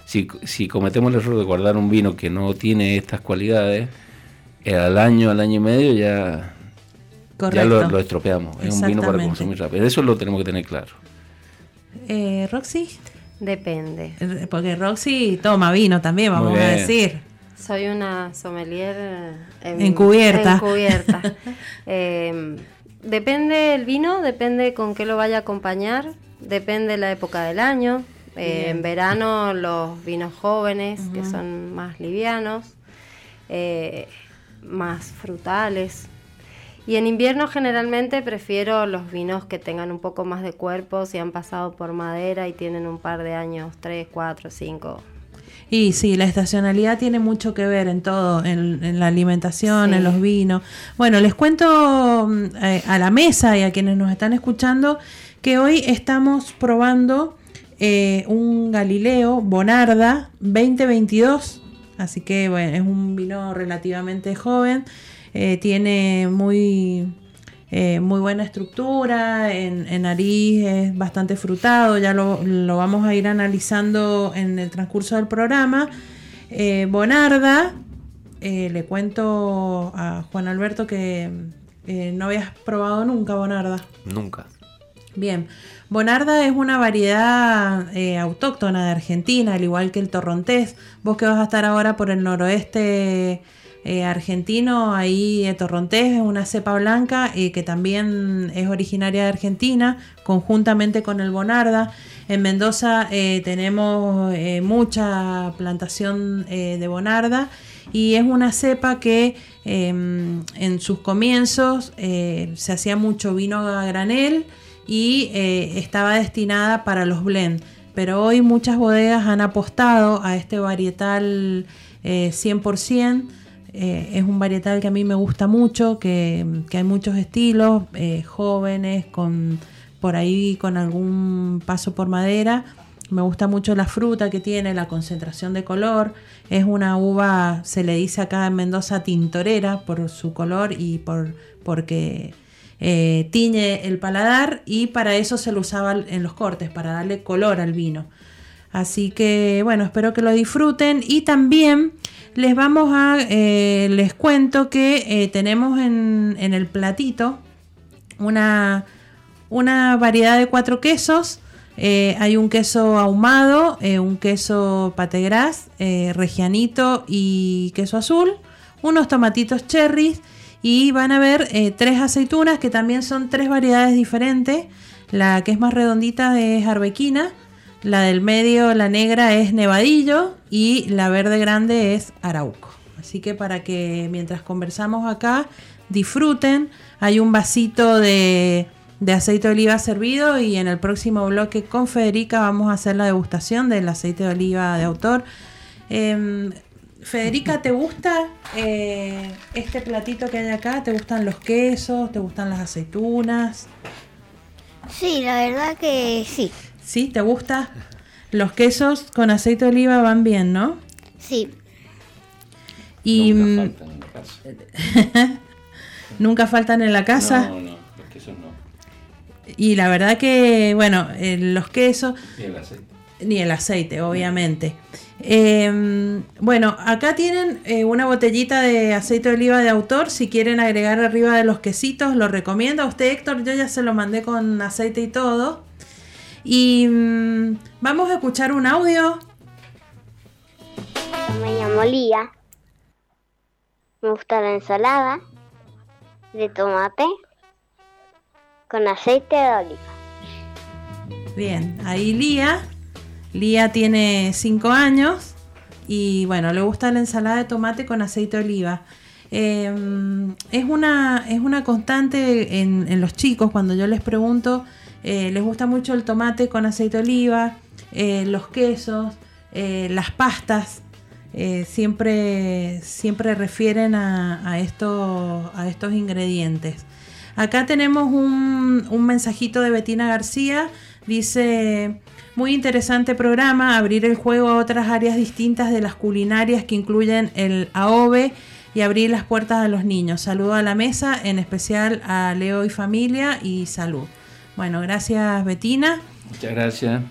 si, si cometemos el error de guardar un vino que no tiene estas cualidades, eh, al año, al año y medio ya, ya lo, estropeamos. Es un vino para consumir rápido. Eso lo tenemos que tener claro. Eh, ¿Roxy? Depende. Porque Roxy toma vino también, vamos a decir. Soy una sommelier encubierta. encubierta. Em, depende el vino, depende con qué lo vaya a acompañar, depende la época del año. Eh, en verano los vinos jóvenes, que son más livianos, eh, más frutales. Y en invierno generalmente prefiero los vinos que tengan un poco más de cuerpo, si han pasado por madera y tienen un par de años, 3, 4, 5, y sí, la estacionalidad tiene mucho que ver en todo, en, la alimentación, en los vinos. Bueno, les cuento mm, eh, a la mesa y a quienes nos están escuchando que hoy estamos probando eh, un Galileo Bonarda 2022. Así que bueno, es un vino relativamente joven. Eh, tiene muy eh, muy buena estructura, en, nariz es bastante frutado, ya lo, vamos a ir analizando en el transcurso del programa. Eh, Bonarda, eh, le cuento a Juan Alberto que no habías probado nunca Bonarda. Nunca. Bien, Bonarda es una variedad autóctona de Argentina, al igual que el torrontés. Vos que vas a estar ahora por el noroeste eh, argentino, ahí eh, Torrontés es una cepa blanca eh, que también es originaria de Argentina, conjuntamente con el Bonarda. En Mendoza tenemos mucha plantación de Bonarda y es una cepa que em, en sus comienzos se hacía mucho vino a granel y estaba destinada para los blend. Pero hoy muchas bodegas han apostado a este varietal 100%. Eh, es un varietal que a mí me gusta mucho, que, hay muchos estilos, eh, jóvenes, con por ahí con algún paso por madera. Me gusta mucho la fruta que tiene, la concentración de color. Es una uva, se le dice acá en Mendoza, tintorera por su color y por porque eh, tiñe el paladar y para eso se lo usaba en los cortes, para darle color al vino. Así que bueno, espero que lo disfruten y también les vamos a, eh, les cuento que eh, tenemos en, el platito una, una variedad de cuatro quesos. Eh, hay un queso ahumado, un queso pategras, regianito y queso azul, unos tomatitos cherries y van a ver tres aceitunas que también son tres variedades diferentes. La que es más redondita es arbequina, la del medio, la negra, es nevadillo y la verde grande es arauco. Así que para que mientras conversamos acá disfruten, hay un vasito de, aceite de oliva servido y en el próximo bloque con Federica vamos a hacer la degustación del aceite de oliva de autor. Em, Federica, ¿te gusta eh, este platito que hay acá? ¿Te gustan los quesos? ¿Te gustan las aceitunas? Sí, la verdad que sí. ¿Sí? ¿Te gusta? Los quesos con aceite de oliva van bien, ¿no? Sí. Y nunca faltan en la casa. nunca faltan en la casa. No, no, los quesos no. Y la verdad que, bueno, eh, los quesos. Ni el aceite. Ni el aceite, obviamente. Em, bueno, acá tienen eh, una botellita de aceite de oliva de autor. Si quieren agregar arriba de los quesitos, lo recomiendo. A usted, Héctor, yo ya se lo mandé con aceite y todo. Y mm, vamos a escuchar un audio. Me llamo Lía. Me gusta la ensalada de tomate con aceite de oliva. Bien, ahí Lía. Lía tiene 5 años y bueno, le gusta la ensalada de tomate con aceite de oliva. Em, es, una, es una constante en, en los chicos cuando yo les pregunto eh, les gusta mucho el tomate con aceite de oliva, eh, los quesos, eh, las pastas. siempre, siempre refieren a, a, a estos ingredientes. Acá tenemos un, un mensajito de Betina García. Dice, muy interesante programa, abrir el juego a otras áreas distintas de las culinarias que incluyen el AOVE y abrir las puertas a los niños. Saludo a la mesa, en especial a Leo y familia y salud. Bueno, gracias Betina. Muchas gracias.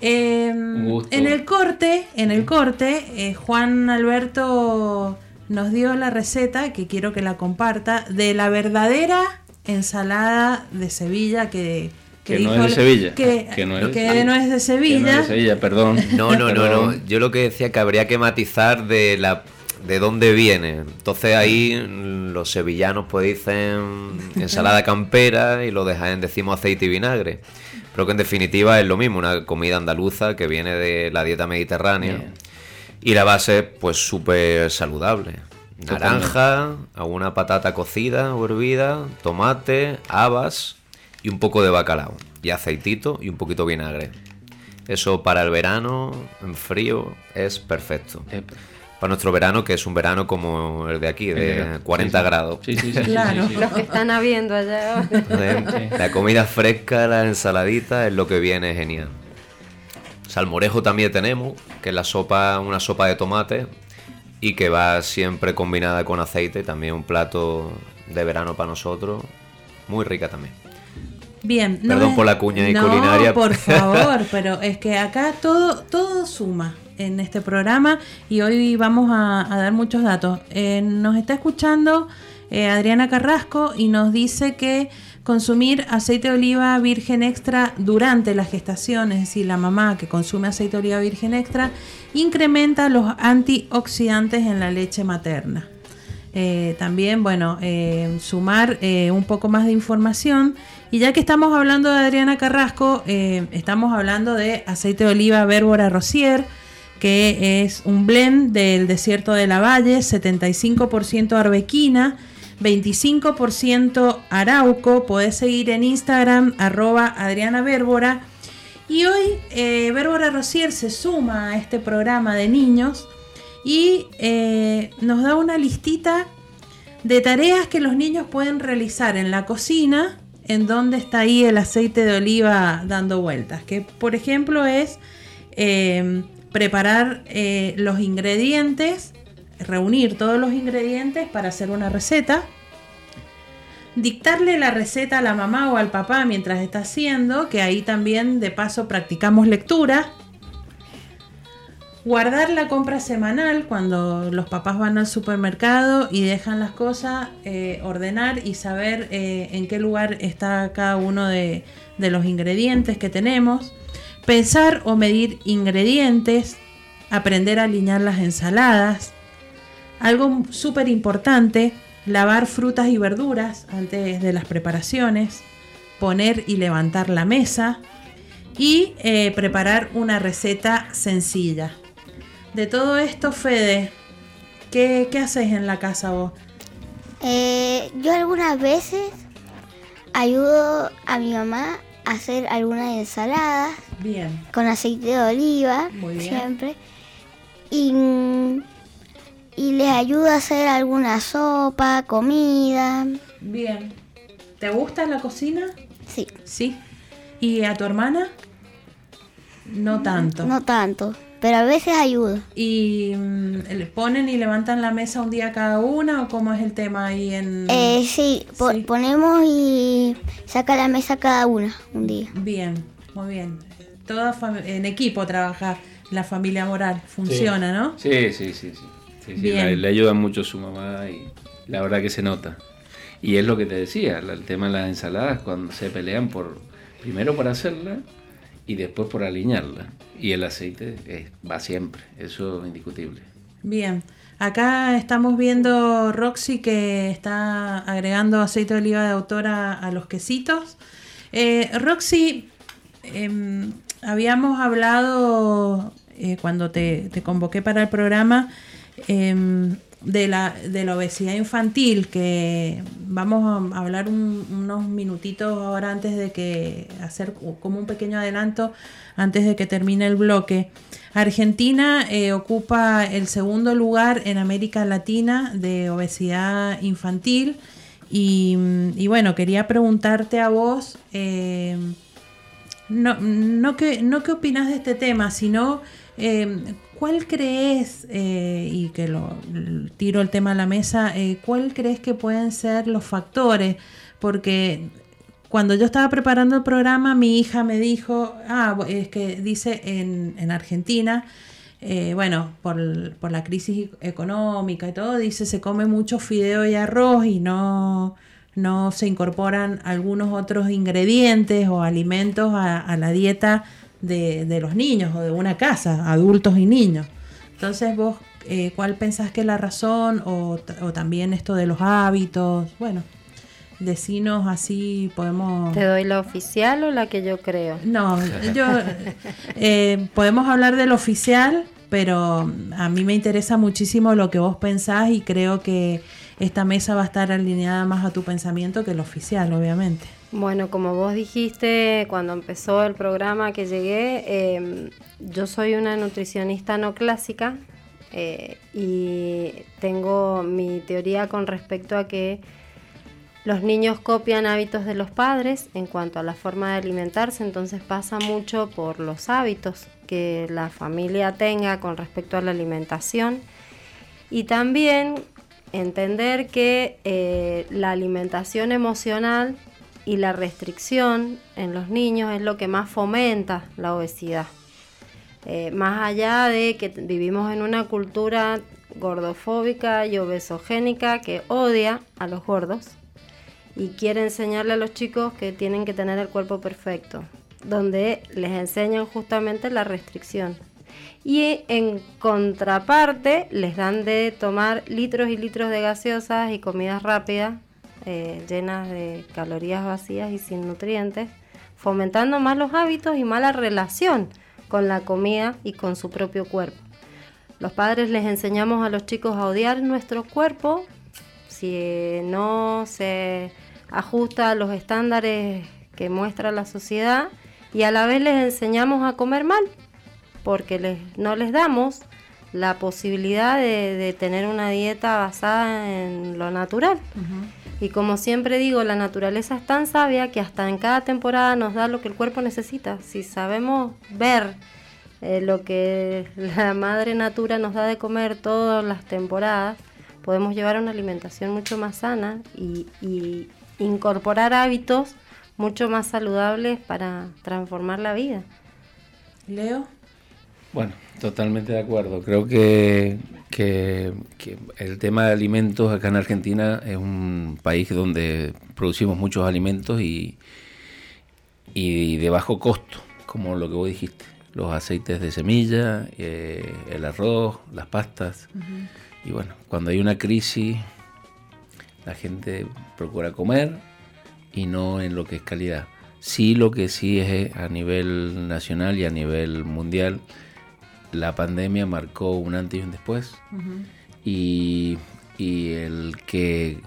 Eh, en el corte, en el corte, eh, Juan Alberto nos dio la receta, que quiero que la comparta, de la verdadera ensalada de Sevilla que... Que, no es de Sevilla. Que, no, es, que no es de Sevilla. no es de Sevilla, perdón. No, no, no, no. Yo lo que decía que habría que matizar de la de dónde viene. Entonces ahí los sevillanos pues dicen ensalada campera y lo dejan, decimos aceite y vinagre. Pero que en definitiva es lo mismo, una comida andaluza que viene de la dieta mediterránea. Y la base, pues súper saludable. Naranja, alguna patata cocida o hervida, tomate, habas y un poco de bacalao. Y aceitito y un poquito de vinagre. Eso para el verano, en frío, es perfecto. Para nuestro verano, que es un verano como el de aquí, de 40 grados. Sí, sí, sí. Claro, los que están habiendo allá. La comida fresca, la ensaladita, es lo que viene genial. Salmorejo también tenemos, que es la sopa, una sopa de tomate y que va siempre combinada con aceite, también un plato de verano para nosotros, muy rica también. Bien, perdón por la cuña y culinaria. Por favor, pero es que acá todo todo suma en este programa y hoy vamos a, dar muchos datos. Eh, nos está escuchando eh, Adriana Carrasco y nos dice que consumir aceite de oliva virgen extra durante la gestación, es decir, la mamá que consume aceite de oliva virgen extra, incrementa los antioxidantes en la leche materna. Eh, también, bueno, eh, sumar un poco más de información. Y ya que estamos hablando de Adriana Carrasco, estamos hablando de aceite de oliva Bérbora Rosier, que es un blend del desierto de la Valle, 75% arbequina, 25% Arauco. Podés seguir en Instagram, arroba Adriana Bérbora. Y hoy eh, Bérbora Rosier se suma a este programa de niños y eh, nos da una listita de tareas que los niños pueden realizar en la cocina, en donde está ahí el aceite de oliva dando vueltas. Que por ejemplo es eh, preparar los ingredientes reunir todos los ingredientes para hacer una receta, dictarle la receta a la mamá o al papá mientras está haciendo, que ahí también de paso practicamos lectura, guardar la compra semanal cuando los papás van al supermercado y dejan las cosas, eh, ordenar y saber eh, en qué lugar está cada uno de, los ingredientes que tenemos, pensar o medir ingredientes, aprender a alinear las ensaladas, algo súper importante, lavar frutas y verduras antes de las preparaciones, poner y levantar la mesa. Y eh, preparar una receta sencilla. De todo esto, Fede, ¿qué, haces en la casa vos? Eh, yo algunas veces ayudo a mi mamá a hacer algunas ensaladas. Bien. Con aceite de oliva, siempre. Y mm, y les ayuda a hacer alguna sopa, comida. Bien. ¿Te gusta la cocina? Sí. Sí. ¿Y a tu hermana? No tanto. No tanto, pero a veces ayuda. ¿Y mm, le ponen y levantan la mesa un día cada una o cómo es el tema ahí en...? Eh, sí, ponemos y saca la mesa cada una un día. Bien, muy bien. Toda en equipo trabaja la familia moral, funciona, ¿no? Sí, sí, sí, sí le, ayuda mucho su mamá y la verdad que se nota. Y es lo que te decía, el tema de las ensaladas, cuando se pelean por primero por hacerla y después por alinearla. Y el aceite va siempre, eso es indiscutible. Bien, acá estamos viendo Roxy que está agregando aceite de oliva de autora a los quesitos. Eh, Roxy, em, habíamos hablado eh, cuando te, te, convoqué para el programa Em, de, la, de la obesidad infantil, que vamos a hablar unos minutitos ahora antes de que hacer como un pequeño adelanto antes de que termine el bloque. Argentina eh, ocupa el segundo lugar en América Latina de obesidad infantil Y, bueno, quería preguntarte a vos, eh, no, no, que, no qué opinas de este tema, sino eh, cuál crees, eh, y que lo tiro el tema a la mesa, cuál crees que pueden ser los factores, porque cuando yo estaba preparando el programa, mi hija me dijo, ah, es que dice en, en Argentina, eh, bueno, por, la crisis económica y todo, dice se come mucho fideo y arroz y no, no se incorporan algunos otros ingredientes o alimentos a, la dieta de, los niños o de una casa, adultos y niños. Entonces vos, eh, ¿cuál pensás que es la razón o, o también esto de los hábitos? Bueno decinos así podemos... ¿Te doy la oficial o la que yo creo? No, yo... Eh, podemos hablar del oficial, pero a mí me interesa muchísimo lo que vos pensás y creo que esta mesa va a estar alineada más a tu pensamiento que el oficial, obviamente. Bueno, como vos dijiste cuando empezó el programa que llegué, em, yo soy una nutricionista no clásica eh, y tengo mi teoría con respecto a que los niños copian hábitos de los padres en cuanto a la forma de alimentarse, entonces pasa mucho por los hábitos que la familia tenga con respecto a la alimentación. Y también entender que eh, la alimentación emocional y la restricción en los niños es lo que más fomenta la obesidad. Eh, más allá de que vivimos en una cultura gordofóbica y obesogénica que odia a los gordos, y quiere enseñarle a los chicos que tienen que tener el cuerpo perfecto, donde les enseñan justamente la restricción. Y en contraparte les dan de tomar litros y litros de gaseosas y comidas rápidas, eh, llenas de calorías vacías y sin nutrientes, fomentando malos hábitos y mala relación con la comida y con su propio cuerpo. Los padres les enseñamos a los chicos a odiar nuestro cuerpo si no se ajusta a los estándares que muestra la sociedad y a la vez les enseñamos a comer mal, porque les, no les damos la posibilidad de, tener una dieta basada en lo natural. Y como siempre digo, la naturaleza es tan sabia que hasta en cada temporada nos da lo que el cuerpo necesita. Si sabemos ver eh, lo que la madre natura nos da de comer todas las temporadas, podemos llevar una alimentación mucho más sana y, incorporar hábitos mucho más saludables para transformar la vida. Leo. Bueno, totalmente de acuerdo. Creo que, que, el tema de alimentos acá en Argentina es un país donde producimos muchos alimentos y, y de bajo costo, como lo que vos dijiste. Los aceites de semilla, eh, el arroz, las pastas. Y bueno, cuando hay una crisis la gente procura comer y no en lo que es calidad. Sí, lo que sí es eh, a nivel nacional y a nivel mundial, la pandemia marcó un antes y un después. y, y el que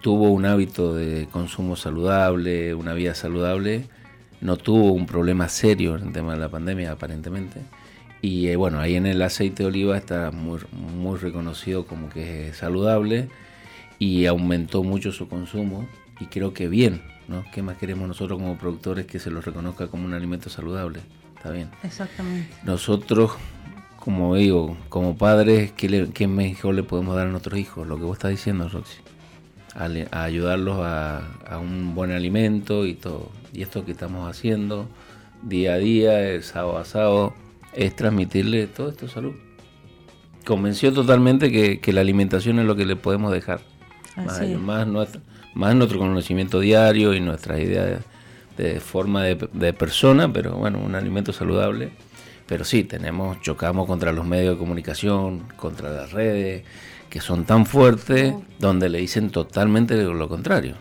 tuvo un hábito de consumo saludable, una vida saludable, no tuvo un problema serio en el tema de la pandemia, aparentemente. Y eh, bueno, ahí en el aceite de oliva está muy, muy reconocido como que es saludable y aumentó mucho su consumo y creo que bien, ¿no? ¿Qué más queremos nosotros como productores que se lo reconozca como un alimento saludable? Está bien. Exactamente. Nosotros, como digo, como padres, ¿qué, ¿qué mejor le podemos dar a nuestros hijos? Lo que vos estás diciendo, Roxy. A, ayudarlos a, a, un buen alimento y todo. Y esto que estamos haciendo día a día, el sábado a sábado, es transmitirle todo esto salud. Convenció totalmente que, que la alimentación es lo que le podemos dejar más, nuestro, más nuestro conocimiento diario y nuestra idea de, forma de, persona, pero bueno, un alimento saludable. Pero sí, tenemos, chocamos contra los medios de comunicación, contra las redes, que son tan fuertes, donde le dicen totalmente lo contrario.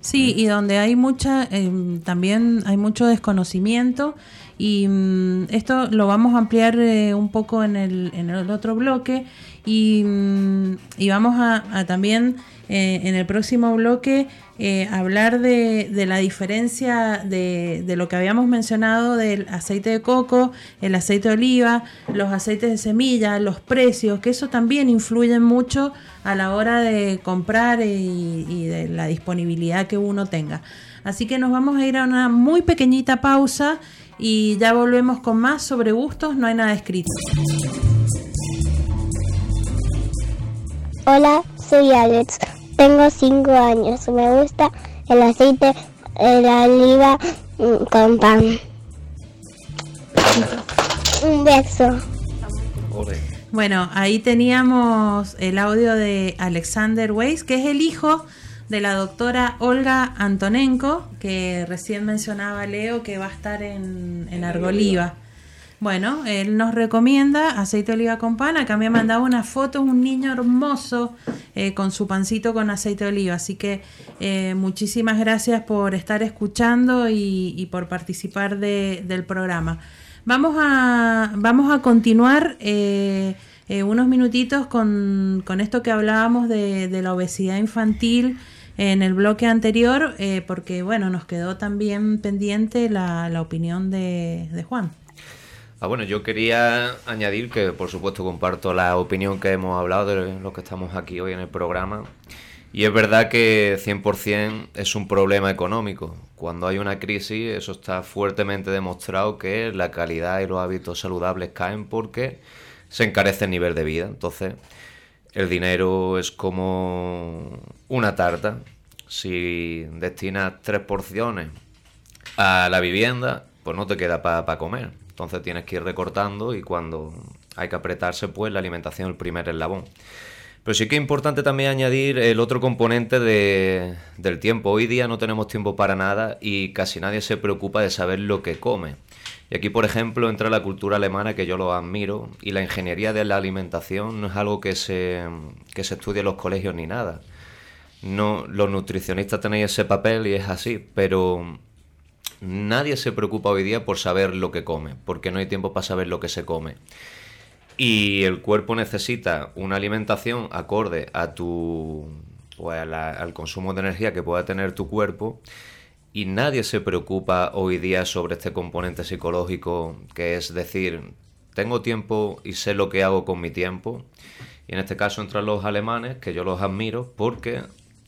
Sí, y donde hay mucha, em, también hay mucho desconocimiento Y mm, esto lo vamos a ampliar eh, un poco en el, en el otro bloque y, mm, y vamos a, también eh, en el próximo bloque eh, hablar de, de, la diferencia de, de, lo que habíamos mencionado del aceite de coco, el aceite de oliva, los aceites de semilla, los precios, que eso también influye mucho a la hora de comprar y, y de la disponibilidad que uno tenga. Así que nos vamos a ir a una muy pequeñita pausa y ya volvemos con más sobre gustos, no hay nada escrito. Hola, soy Alex, tengo 5 años, me gusta el aceite de la oliva mm, con pan. Un beso. Bueno, ahí teníamos el audio de Alexander Weiss, que es el hijo de la doctora Olga Antonenko, que recién mencionaba Leo que va a estar en, en Argoliva. Bueno, él nos recomienda aceite de oliva con pan. Acá me ha mandado una foto, un niño hermoso eh, con su pancito con aceite de oliva. Así que eh, muchísimas gracias por estar escuchando y, por participar del programa. Vamos a, vamos a continuar eh, unos minutitos con, esto que hablábamos de, de la obesidad infantil en el bloque anterior, eh, porque bueno, nos quedó también pendiente la, opinión de, de Juan. Ah, bueno, yo quería añadir que por supuesto comparto la opinión que hemos hablado de los que estamos aquí hoy en el programa. Y es verdad que 100% es un problema económico. Cuando hay una crisis, eso está fuertemente demostrado que la calidad y los hábitos saludables caen porque se encarece el nivel de vida. Entonces, el dinero es como una tarta. Si destinas tres porciones a la vivienda, pues no te queda para comer. Entonces tienes que ir recortando y cuando hay que apretarse, pues la alimentación el primer eslabón. Pero sí que es importante también añadir el otro componente del tiempo. Hoy día no tenemos tiempo para nada y casi nadie se preocupa de saber lo que come. Y aquí, por ejemplo, entra la cultura alemana que yo lo admiro y la ingeniería de la alimentación no es algo que se, que se estudie en los colegios ni nada. No, los nutricionistas tenéis ese papel y es así, pero nadie se preocupa hoy día por saber lo que come, porque no hay tiempo para saber lo que se come. Y el cuerpo necesita una alimentación acorde a tu pues, al consumo de energía que pueda tener tu cuerpo y nadie se preocupa hoy día sobre este componente psicológico que es decir, tengo tiempo y sé lo que hago con mi tiempo. Y en este caso entran los alemanes, que yo los admiro porque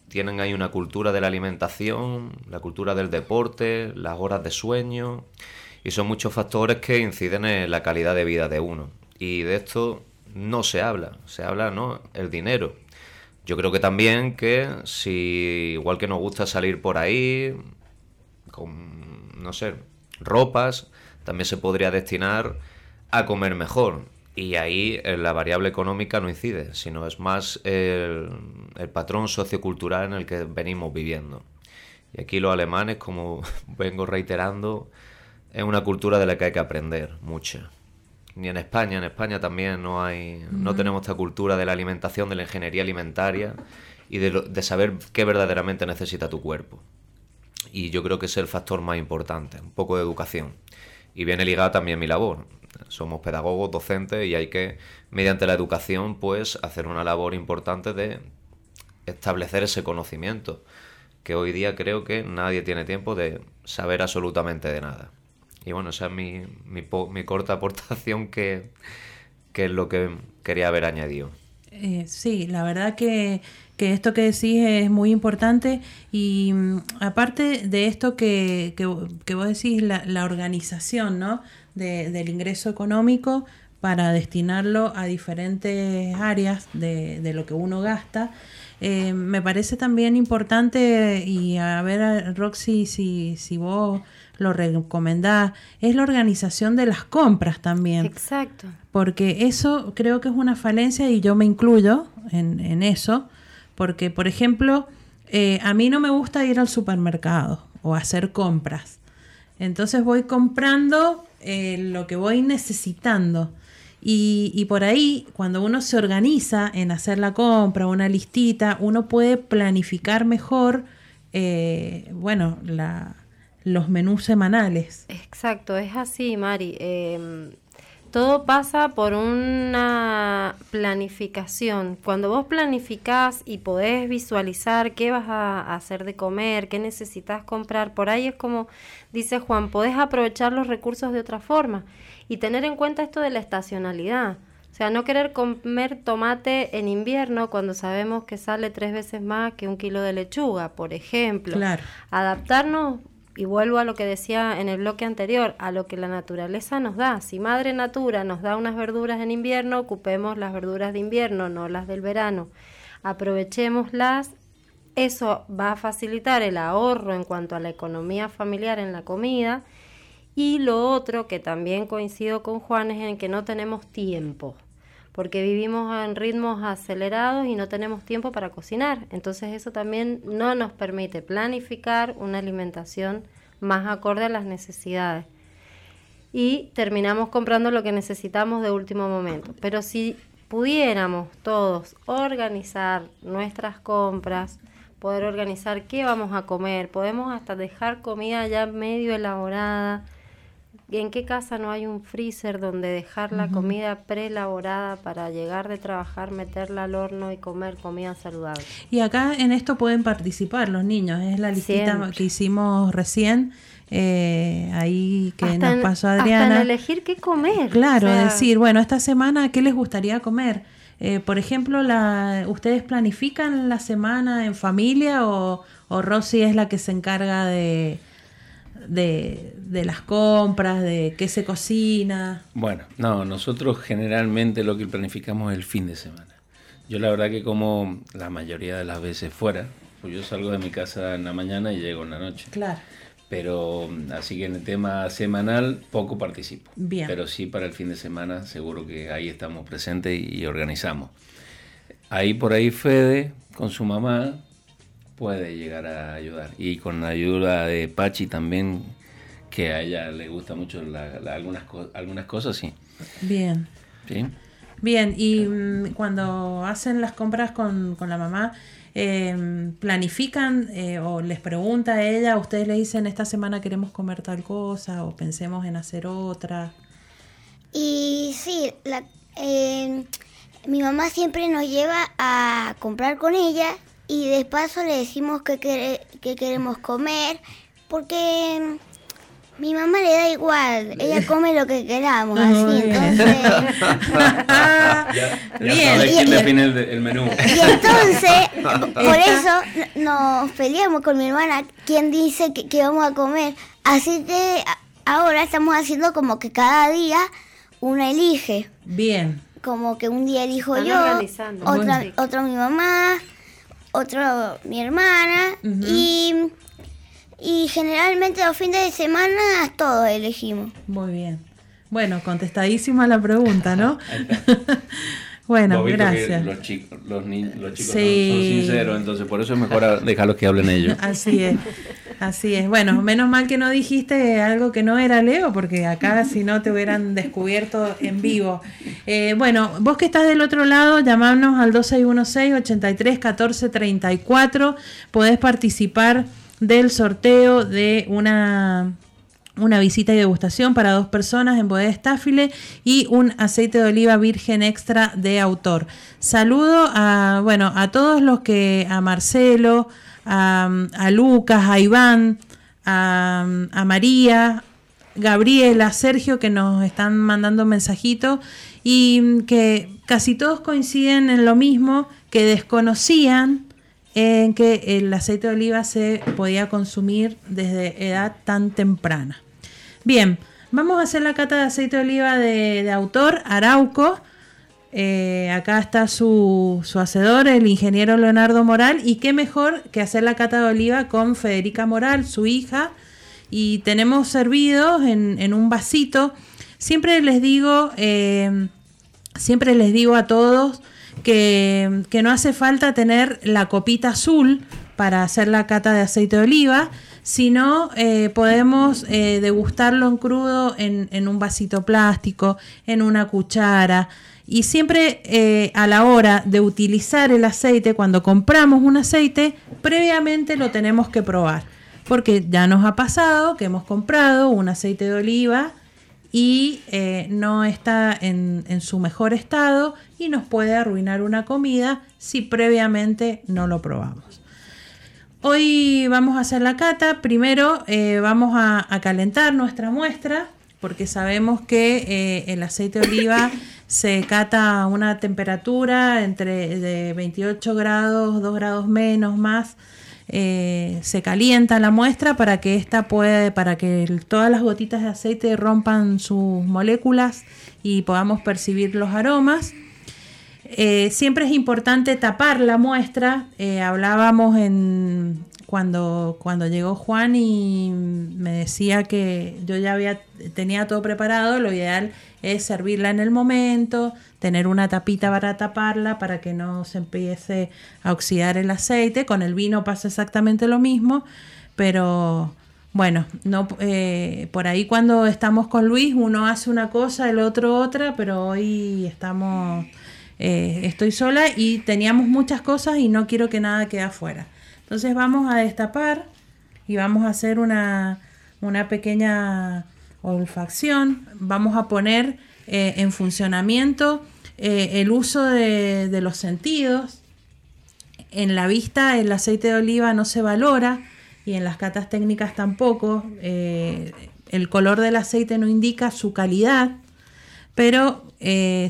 tienen ahí una cultura de la alimentación, la cultura del deporte, las horas de sueño, y son muchos factores que inciden en la calidad de vida de uno. Y de esto no se habla, se habla, ¿no? El dinero. Yo creo que también que si, igual que nos gusta salir por ahí, con, no sé, ropas, también se podría destinar a comer mejor. Y ahí eh, la variable económica no incide, sino es más el, el, patrón sociocultural en el que venimos viviendo. Y aquí los alemanes, como vengo reiterando, es una cultura de la que hay que aprender mucho. Ni en España, en España también no hay, no tenemos esta cultura de la alimentación, de la ingeniería alimentaria y de, de saber qué verdaderamente necesita tu cuerpo y yo creo que es el factor más importante, un poco de educación. Y viene ligado también mi labor. Somos pedagogos, docentes y hay que, mediante la educación, pues hacer una labor importante de establecer ese conocimiento, que hoy día creo que nadie tiene tiempo de saber absolutamente de nada. Y bueno, esa es mi, mi, corta aportación que, que, es lo que quería haber añadido. Eh, sí, la verdad que que esto que decís es muy importante y mm, aparte de esto que, que, vos decís, la, organización ¿no? del ingreso económico para destinarlo a diferentes áreas de, de lo que uno gasta, eh, me parece también importante, y a ver, Roxy, si, si vos lo recomendás, es la organización de las compras también. Exacto. Porque eso creo que es una falencia y yo me incluyo en, en eso porque, por ejemplo, eh, a mí no me gusta ir al supermercado o hacer compras. Entonces voy comprando eh, lo que voy necesitando. Y, por ahí, cuando uno se organiza en hacer la compra, una listita, uno puede planificar mejor, eh, bueno, la, los menús semanales. Exacto, es así, Mari. Em, todo pasa por una planificación. Cuando vos planificás y podés visualizar qué vas a hacer de comer, qué necesitas comprar, por ahí es como dice Juan, podés aprovechar los recursos de otra forma y tener en cuenta esto de la estacionalidad. O sea, no querer comer tomate en invierno cuando sabemos que sale tres veces más que un kilo de lechuga, por ejemplo. Claro. Adaptarnos, y vuelvo a lo que decía en el bloque anterior, a lo que la naturaleza nos da. Si Madre Natura nos da unas verduras en invierno, ocupemos las verduras de invierno, no las del verano. Aprovechémoslas. Eso va a facilitar el ahorro en cuanto a la economía familiar en la comida y lo otro que también coincido con Juan es en que no tenemos tiempo, porque vivimos en ritmos acelerados y no tenemos tiempo para cocinar. Entonces eso también no nos permite planificar una alimentación más acorde a las necesidades. Y terminamos comprando lo que necesitamos de último momento. Pero si pudiéramos todos organizar nuestras compras, poder organizar qué vamos a comer, podemos hasta dejar comida ya medio elaborada, ¿En qué casa no hay un freezer donde dejar la comida preelaborada para llegar de trabajar, meterla al horno y comer comida saludable? Y acá en esto pueden participar los niños, es la listita que hicimos recién. Eh, ahí que nos pasó Adriana. Hasta elegir qué comer. Claro, decir, bueno, esta semana, ¿qué les gustaría comer? Eh, por ejemplo, la, ¿ustedes planifican la semana en familia o, o Rosy es la que se encarga de, de, de, las compras, de qué se cocina? Bueno, no, nosotros generalmente lo que planificamos es el fin de semana. Yo la verdad que como la mayoría de las veces fuera, pues yo salgo de mi casa en la mañana y llego en la noche. Claro. Pero así que en el tema semanal poco participo. Bien. Pero sí para el fin de semana seguro que ahí estamos presentes y organizamos. Ahí por ahí Fede con su mamá puede llegar a ayudar. Y con la ayuda de Pachi también, que a ella le gusta mucho algunas, algunas cosas, sí. Bien. ¿Sí? Bien, y mm, cuando hacen las compras con, con la mamá, eh, ¿planifican eh, o les pregunta a ella, ustedes le dicen esta semana queremos comer tal cosa o pensemos en hacer otra? Y sí, la, eh, mi mamá siempre nos lleva a comprar con ella y de paso le decimos que, que queremos comer porque mi mamá le da igual, ella come lo que queramos, así, entonces... Bien. quién define el, menú. Y entonces, por eso nos peleamos con mi hermana, quién dice que, que, vamos a comer. Así que ahora estamos haciendo como que cada día una elige. Bien. Como que un día elijo yo, otra, otro mi mamá, otro mi hermana y, y generalmente los fines de semana todos elegimos. Muy bien. Bueno, contestadísima la pregunta, ¿no? bueno, gracias. los chicos, los, los chicos son, sinceros, entonces por eso es mejor dejarlos que hablen ellos. Así es. Así es. Bueno, menos mal que no dijiste algo que no era Leo, porque acá si no te hubieran descubierto en vivo. Eh, bueno, vos que estás del otro lado, llamarnos al 2616-831434. Podés participar del sorteo de una una visita y degustación para dos personas en Bodega Estáfile y un aceite de oliva virgen extra de autor. Saludo a, bueno, a todos los que, a Marcelo, a, Lucas, a Iván, a, María, Gabriela, Sergio, que nos están mandando mensajitos y que casi todos coinciden en lo mismo, que desconocían en que el aceite de oliva se podía consumir desde edad tan temprana. Bien, vamos a hacer la cata de aceite de oliva de, autor, Arauco. Eh, acá está su, hacedor, el ingeniero Leonardo Moral, y qué mejor que hacer la cata de oliva con Federica Moral, su hija, y tenemos servidos en, un vasito. Siempre les digo, eh, siempre les digo a todos que, no hace falta tener la copita azul para hacer la cata de aceite de oliva, sino eh, podemos degustarlo en crudo en, en un vasito plástico, en una cuchara. Y siempre eh, a la hora de utilizar el aceite, cuando compramos un aceite, previamente lo tenemos que probar. porque ya nos ha pasado que hemos comprado un aceite de oliva y eh, no está en, en, su mejor estado y nos puede arruinar una comida si previamente no lo probamos. Hoy vamos a hacer la cata. Primero eh, vamos a, calentar nuestra muestra porque sabemos que eh, el aceite de oliva se cata a una temperatura entre de 28 grados, 2 grados menos, más. Eh, se calienta la muestra para que esta puede, para que todas las gotitas de aceite rompan sus moléculas y podamos percibir los aromas. Eh, siempre es importante tapar la muestra. Eh, hablábamos en cuando, cuando llegó Juan y me decía que yo ya había tenía todo preparado. Lo ideal es servirla en el momento, tener una tapita para taparla para que no se empiece a oxidar el aceite. Con el vino pasa exactamente lo mismo, pero bueno, no eh, por ahí cuando estamos con Luis uno hace una cosa, el otro otra, pero hoy estamos eh, estoy sola y teníamos muchas cosas y no quiero que nada quede afuera. Entonces vamos a destapar y vamos a hacer una, una pequeña olfacción, vamos a poner eh, en funcionamiento eh, el uso de, de, los sentidos. En la vista el aceite de oliva no se valora y en las catas técnicas tampoco. Eh, el color del aceite no indica su calidad, pero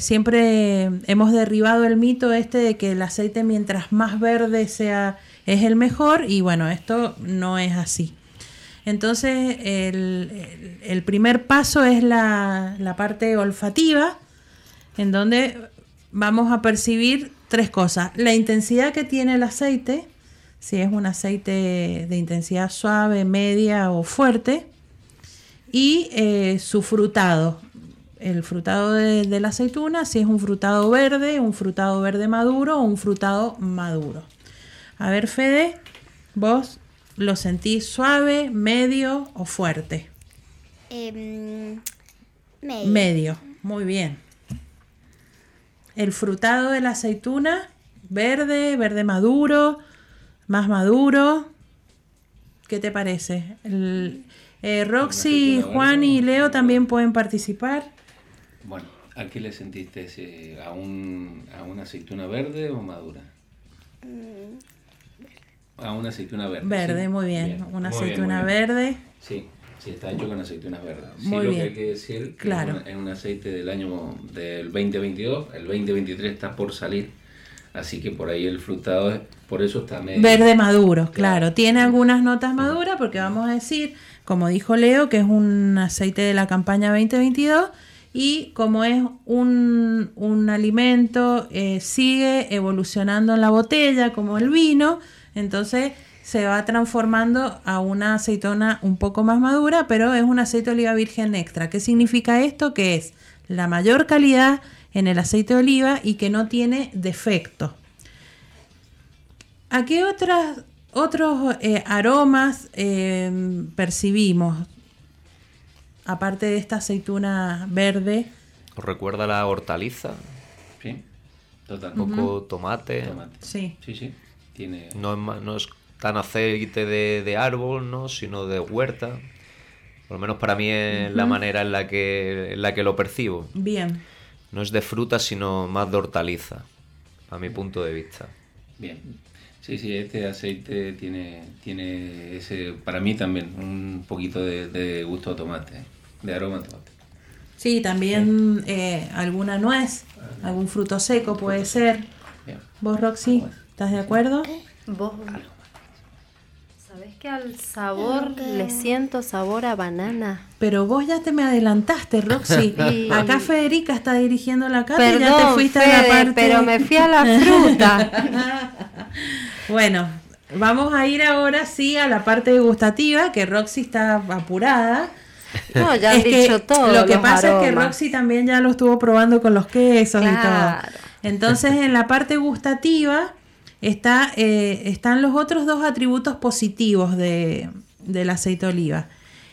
siempre hemos derribado el mito este de que el aceite mientras más verde sea es el mejor y bueno, esto no es así. Entonces, el, primer paso es la, parte olfativa, en donde vamos a percibir tres cosas. La intensidad que tiene el aceite, si es un aceite de intensidad suave, media o fuerte, y eh, su frutado. El frutado de, de, la aceituna, si es un frutado verde, un frutado verde maduro o un frutado maduro. A ver, Fede, vos ¿Lo sentís suave, medio o fuerte? Eh, medio. Medio, muy bien. El frutado de la aceituna, verde, verde maduro, más maduro. ¿Qué te parece? El, eh, Roxy, Juan y Leo también pueden participar. Bueno, ¿a qué le sentiste? ¿A, un, a una aceituna verde o madura? A una aceituna verde. Verde, muy bien. Una aceituna verde. Sí, sí, está hecho con aceitunas verdes. Sí, muy lo que hay que decir claro. es, un, aceite del año del 2022, el 2023 está por salir. Así que por ahí el frutado, por eso está medio... Verde maduro, claro. Tiene algunas notas maduras porque vamos a decir, como dijo Leo, que es un aceite de la campaña 2022 y como es un, un alimento, eh, sigue evolucionando en la botella como el vino, entonces se va transformando a una aceitona un poco más madura, pero es un aceite de oliva virgen extra. ¿Qué significa esto? Que es la mayor calidad en el aceite de oliva y que no tiene defecto. ¿A qué otras, otros eh, aromas em, percibimos? Aparte de esta aceituna verde. ¿Os recuerda la hortaliza? Sí, total. Un poco tomate. tomate. Sí. Sí, sí. No, es, no es tan aceite de, árbol, ¿no? sino de huerta. Por lo menos para mí es la manera en la, que, la que lo percibo. Bien. No es de fruta, sino más de hortaliza, a mi punto de vista. Bien. Sí, sí, este aceite tiene, tiene ese, para mí también, un poquito de, gusto a tomate, de aroma a tomate. Sí, también eh, alguna nuez, algún fruto seco puede ser. ¿Vos, Roxy? ¿Estás de acuerdo? Vos. ¿Sabés que al sabor le siento sabor a banana? Pero vos ya te me adelantaste, Roxy. Acá Federica está dirigiendo la casa y ya te fuiste a la parte. Pero me fui a la fruta. bueno, vamos a ir ahora sí a la parte gustativa, que Roxy está apurada. No, ya han dicho todo. Lo que pasa es que Roxy también ya lo estuvo probando con los quesos y todo. Entonces, en la parte gustativa eh, están los otros dos atributos positivos de, del aceite oliva,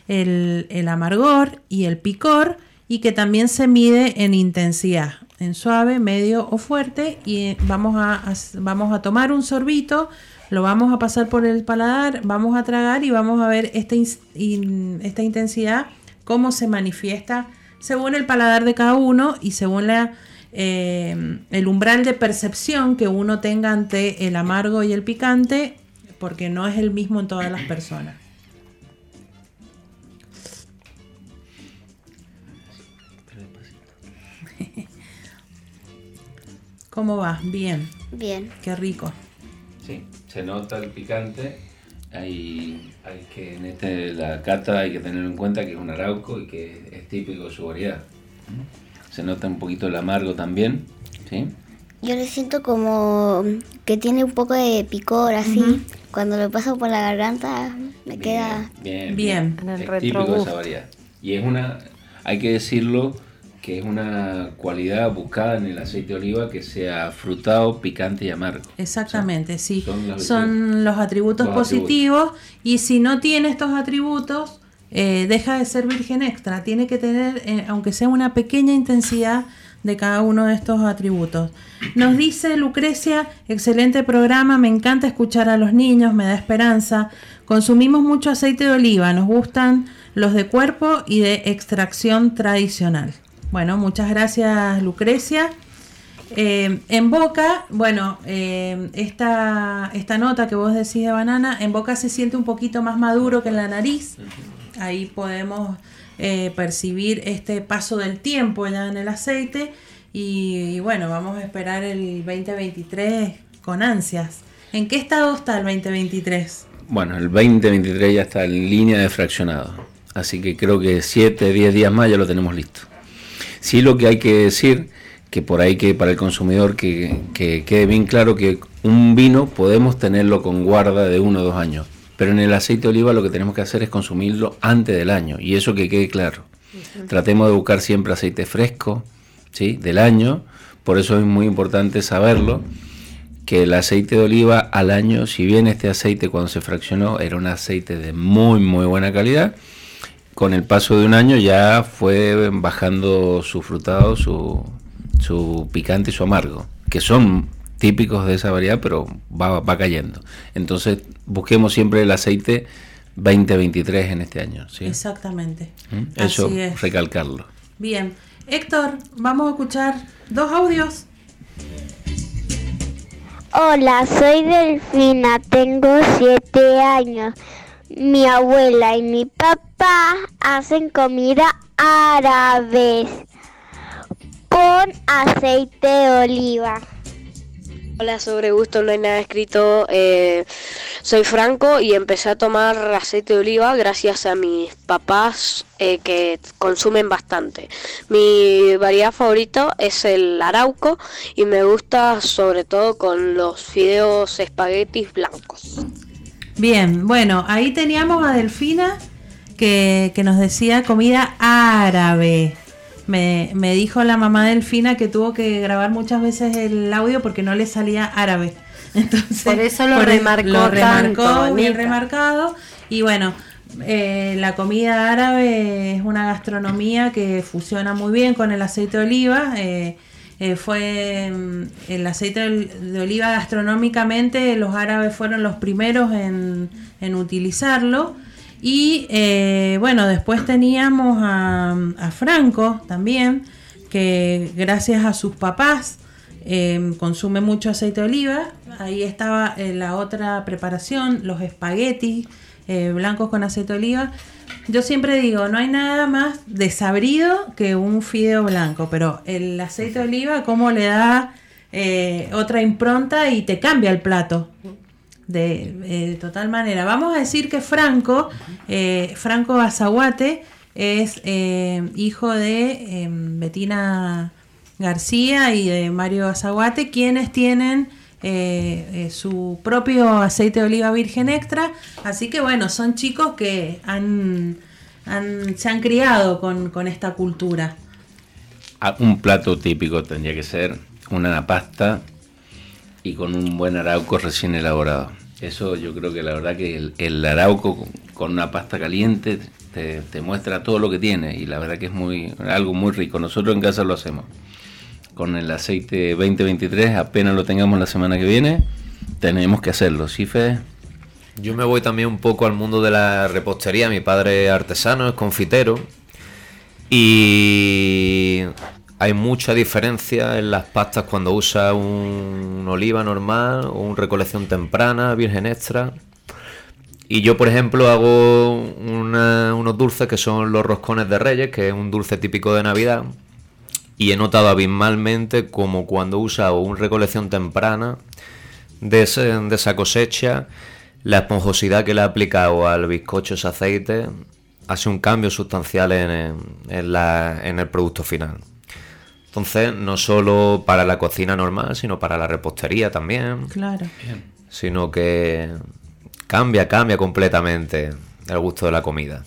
el, amargor y el picor, y que también se mide en intensidad. en suave, medio o fuerte y vamos a, vamos a tomar un sorbito, lo vamos a pasar por el paladar, vamos a tragar y vamos a ver esta, esta intensidad, cómo se manifiesta según el paladar de cada uno y según la, eh, el umbral de percepción que uno tenga ante el amargo y el picante, porque no es el mismo en todas las personas. ¿Cómo va? Bien. Bien. Qué rico. Sí, se nota el picante. Hay, hay que en este, la cata hay que tener en cuenta que es un arauco y que es típico de su variedad. Se nota un poquito el amargo también. ¿sí? Yo le siento como que tiene un poco de picor así. Cuando lo paso por la garganta me queda bien. bien. Es típico de esa variedad. Y es una, hay que decirlo, que es una cualidad buscada en el aceite de oliva que sea frutado, picante y amargo. Exactamente, sí. Son, los atributos positivos y si no tiene estos atributos, eh, deja de ser virgen extra. Tiene que tener, eh, aunque sea una pequeña intensidad de cada uno de estos atributos. Nos dice Lucrecia, excelente programa, me encanta escuchar a los niños, me da esperanza. Consumimos mucho aceite de oliva, nos gustan los de cuerpo y de extracción tradicional. Bueno, muchas gracias Lucrecia. Eh, en boca, bueno, esta, esta nota que vos decís de banana, en boca se siente un poquito más maduro que en la nariz. Ahí podemos eh, percibir este paso del tiempo ya en el aceite. Y, bueno, vamos a esperar el 2023 con ansias. ¿En qué estado está el 2023? Bueno, el 2023 ya está en línea de fraccionado. Así que creo que 7, 10 días más ya lo tenemos listo. Sí lo que hay que decir, que por ahí que para el consumidor que, quede bien claro que un vino podemos tenerlo con guarda de uno o dos años, pero en el aceite de oliva lo que tenemos que hacer es consumirlo antes del año, y eso que quede claro. Tratemos de buscar siempre aceite fresco, ¿sí? Del año, por eso es muy importante saberlo, que el aceite de oliva al año, si bien este aceite cuando se fraccionó era un aceite de muy muy buena calidad, con el paso de un año ya fue bajando su frutado, su, su picante y su amargo, que son típicos de esa variedad, pero va, va cayendo. Entonces, busquemos siempre el aceite 2023 en este año. ¿sí? Exactamente. ¿Mm? Eso, recalcarlo. Bien. Héctor, vamos a escuchar dos audios. Hola, soy Delfina, tengo siete años. Mi abuela y mi papá hacen comida árabe con aceite de oliva. Hola, sobre gusto no hay nada escrito. Eh, soy Franco y empecé a tomar aceite de oliva gracias a mis papás eh, que consumen bastante. Mi variedad favorita es el arauco y me gusta sobre todo con los fideos espaguetis blancos. Bien, bueno, ahí teníamos a Delfina que, nos decía comida árabe. Me, dijo la mamá Delfina que tuvo que grabar muchas veces el audio porque no le salía árabe. Entonces, por eso lo remarcó, lo remarcó bien remarcado. Y bueno, eh, la comida árabe es una gastronomía que fusiona muy bien con el aceite de oliva. Eh, eh, fue mm, el aceite de oliva gastronómicamente, los árabes fueron los primeros en, utilizarlo. Y eh, bueno, después teníamos a, Franco también, que gracias a sus papás eh, consume mucho aceite de oliva. Ahí estaba la otra preparación, los espaguetis blancos con aceite de oliva. Yo siempre digo, no hay nada más desabrido que un fideo blanco, pero el aceite de oliva, ¿cómo le da eh, otra impronta y te cambia el plato? De, eh, total manera. Vamos a decir que Franco, eh, Franco Azaguate, es hijo de Betina García y de Mario Azaguate, quienes tienen eh, eh, su propio aceite de oliva virgen extra. Así que bueno, son chicos que han, se han criado con, esta cultura. Ah, un plato típico tendría que ser una pasta y con un buen arauco recién elaborado. Eso yo creo que la verdad que el, arauco con una pasta caliente te, muestra todo lo que tiene y la verdad que es muy algo muy rico. Nosotros en casa lo hacemos con el aceite 2023, apenas lo tengamos la semana que viene, tenemos que hacerlo, ¿sí, Fede? Yo me voy también un poco al mundo de la repostería. Mi padre es artesano, es confitero. Y hay mucha diferencia en las pastas cuando usa un oliva normal o un recolección temprana, virgen extra. Y yo, por ejemplo, hago unos dulces que son los roscones de reyes, que es un dulce típico de Navidad. Y he notado abismalmente como cuando usa un recolección temprana de, esa cosecha, la esponjosidad que le ha aplicado al bizcocho ese aceite hace un cambio sustancial en, el producto final. Entonces, no solo para la cocina normal, sino para la repostería también. Claro. Sino que cambia, cambia completamente el gusto de la comida.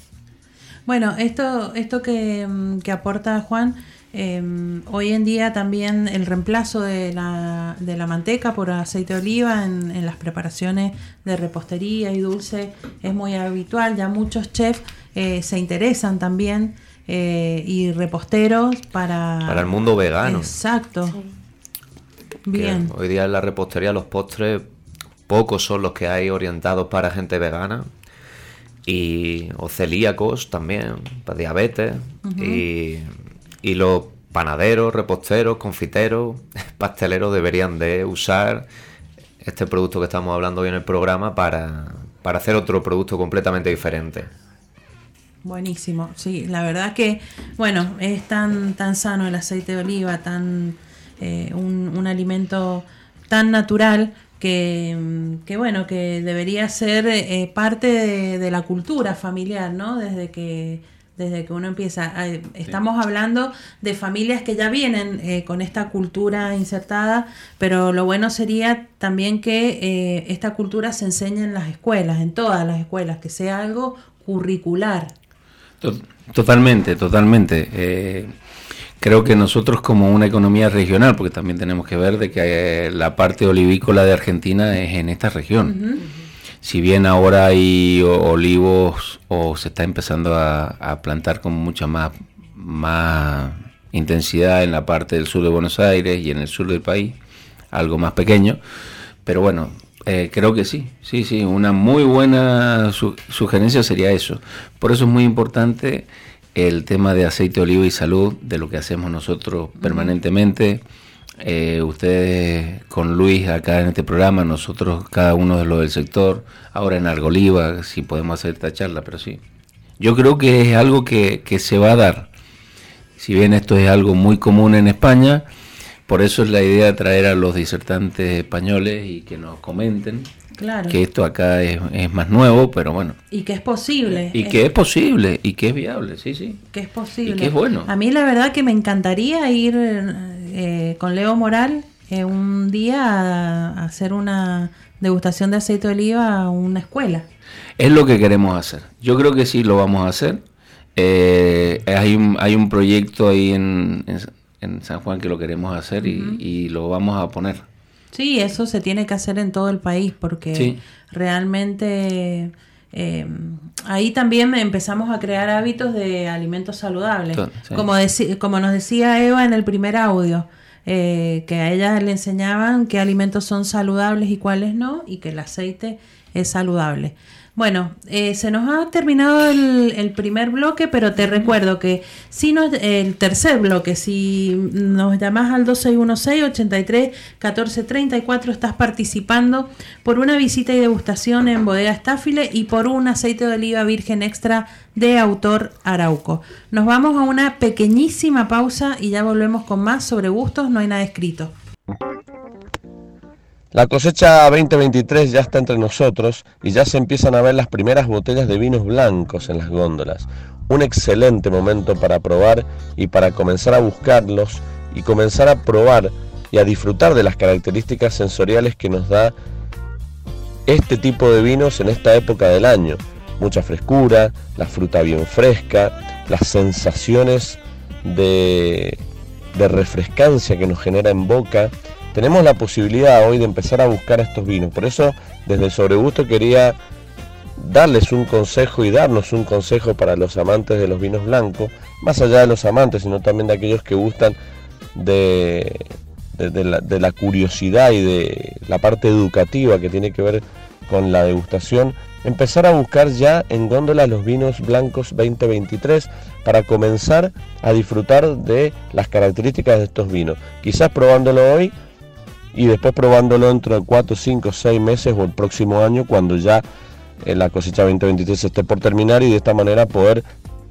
Bueno, esto, esto que, que aporta Juan Em, hoy en día también el reemplazo de la, de la manteca por aceite de oliva en, las preparaciones de repostería y dulce es muy habitual. Ya muchos chefs eh, se interesan también eh, y reposteros para... Para el mundo vegano. Exacto. Bien. hoy día en la repostería los postres pocos son los que hay orientados para gente vegana y o celíacos también, para diabetes y y los panaderos, reposteros, confiteros, pasteleros deberían de usar este producto que estamos hablando hoy en el programa para, hacer otro producto completamente diferente. Buenísimo, sí, la verdad que, bueno, es tan, tan sano el aceite de oliva, tan eh, un, alimento tan natural que, bueno, que debería ser eh, parte de, de, la cultura familiar, ¿no? Desde que desde que uno empieza. Estamos hablando de familias que ya vienen eh, con esta cultura insertada, pero lo bueno sería también que eh, esta cultura se enseñe en las escuelas, en todas las escuelas, que sea algo curricular. Totalmente, totalmente. Eh, creo que nosotros como una economía regional, porque también tenemos que ver de que la parte olivícola de Argentina es en esta región si bien ahora hay olivos o se está empezando a, plantar con mucha más, más intensidad en la parte del sur de Buenos Aires y en el sur del país, algo más pequeño, pero bueno, eh, creo que sí, sí, sí, una muy buena sugerencia sería eso. Por eso es muy importante el tema de aceite de oliva y salud, de lo que hacemos nosotros permanentemente. Eh, ustedes con Luis acá en este programa, nosotros cada uno de los del sector, ahora en Argoliva, si podemos hacer esta charla, pero sí. Yo creo que es algo que, se va a dar. Si bien esto es algo muy común en España, por eso es la idea de traer a los disertantes españoles y que nos comenten Claro. que esto acá es, más nuevo, pero bueno. Y que es posible. Y que es posible, y que es viable, sí, sí. Que es posible. Y que es bueno. A mí la verdad que me encantaría ir eh, con Leo Moral eh, un día a, hacer una degustación de aceite de oliva a una escuela. Es lo que queremos hacer. Yo creo que sí lo vamos a hacer. Eh, hay, un, hay un proyecto ahí en, en, San Juan que lo queremos hacer y, y lo vamos a poner. Sí, eso se tiene que hacer en todo el país porque realmente eh, ahí también empezamos a crear hábitos de alimentos saludables. Como, como nos decía Eva en el primer audio, eh, que a ella le enseñaban qué alimentos son saludables y cuáles no, y que el aceite es saludable. Bueno, eh, se nos ha terminado el, primer bloque, pero te recuerdo que si nos, el tercer bloque, si nos llamas al 2616-83-1434, estás participando por una visita y degustación en Bodega Estáfile y por un aceite de oliva virgen extra de autor Arauco. Nos vamos a una pequeñísima pausa y ya volvemos con más sobre gustos, no hay nada escrito. La cosecha 2023 ya está entre nosotros y ya se empiezan a ver las primeras botellas de vinos blancos en las góndolas. Un excelente momento para probar y para comenzar a buscarlos y comenzar a probar y a disfrutar de las características sensoriales que nos da este tipo de vinos en esta época del año. Mucha frescura, la fruta bien fresca, las sensaciones de, de refrescancia que nos genera en boca tenemos la posibilidad hoy de empezar a buscar estos vinos. Por eso, desde el sobregusto quería darles un consejo y darnos un consejo para los amantes de los vinos blancos, más allá de los amantes, sino también de aquellos que gustan de, de, la, curiosidad y de la parte educativa que tiene que ver con la degustación, empezar a buscar ya en góndola los vinos blancos 2023 para comenzar a disfrutar de las características de estos vinos. Quizás probándolo hoy y después probándolo dentro de 4, 5, 6 meses o el próximo año cuando ya eh, la cosecha 2023 esté por terminar y de esta manera poder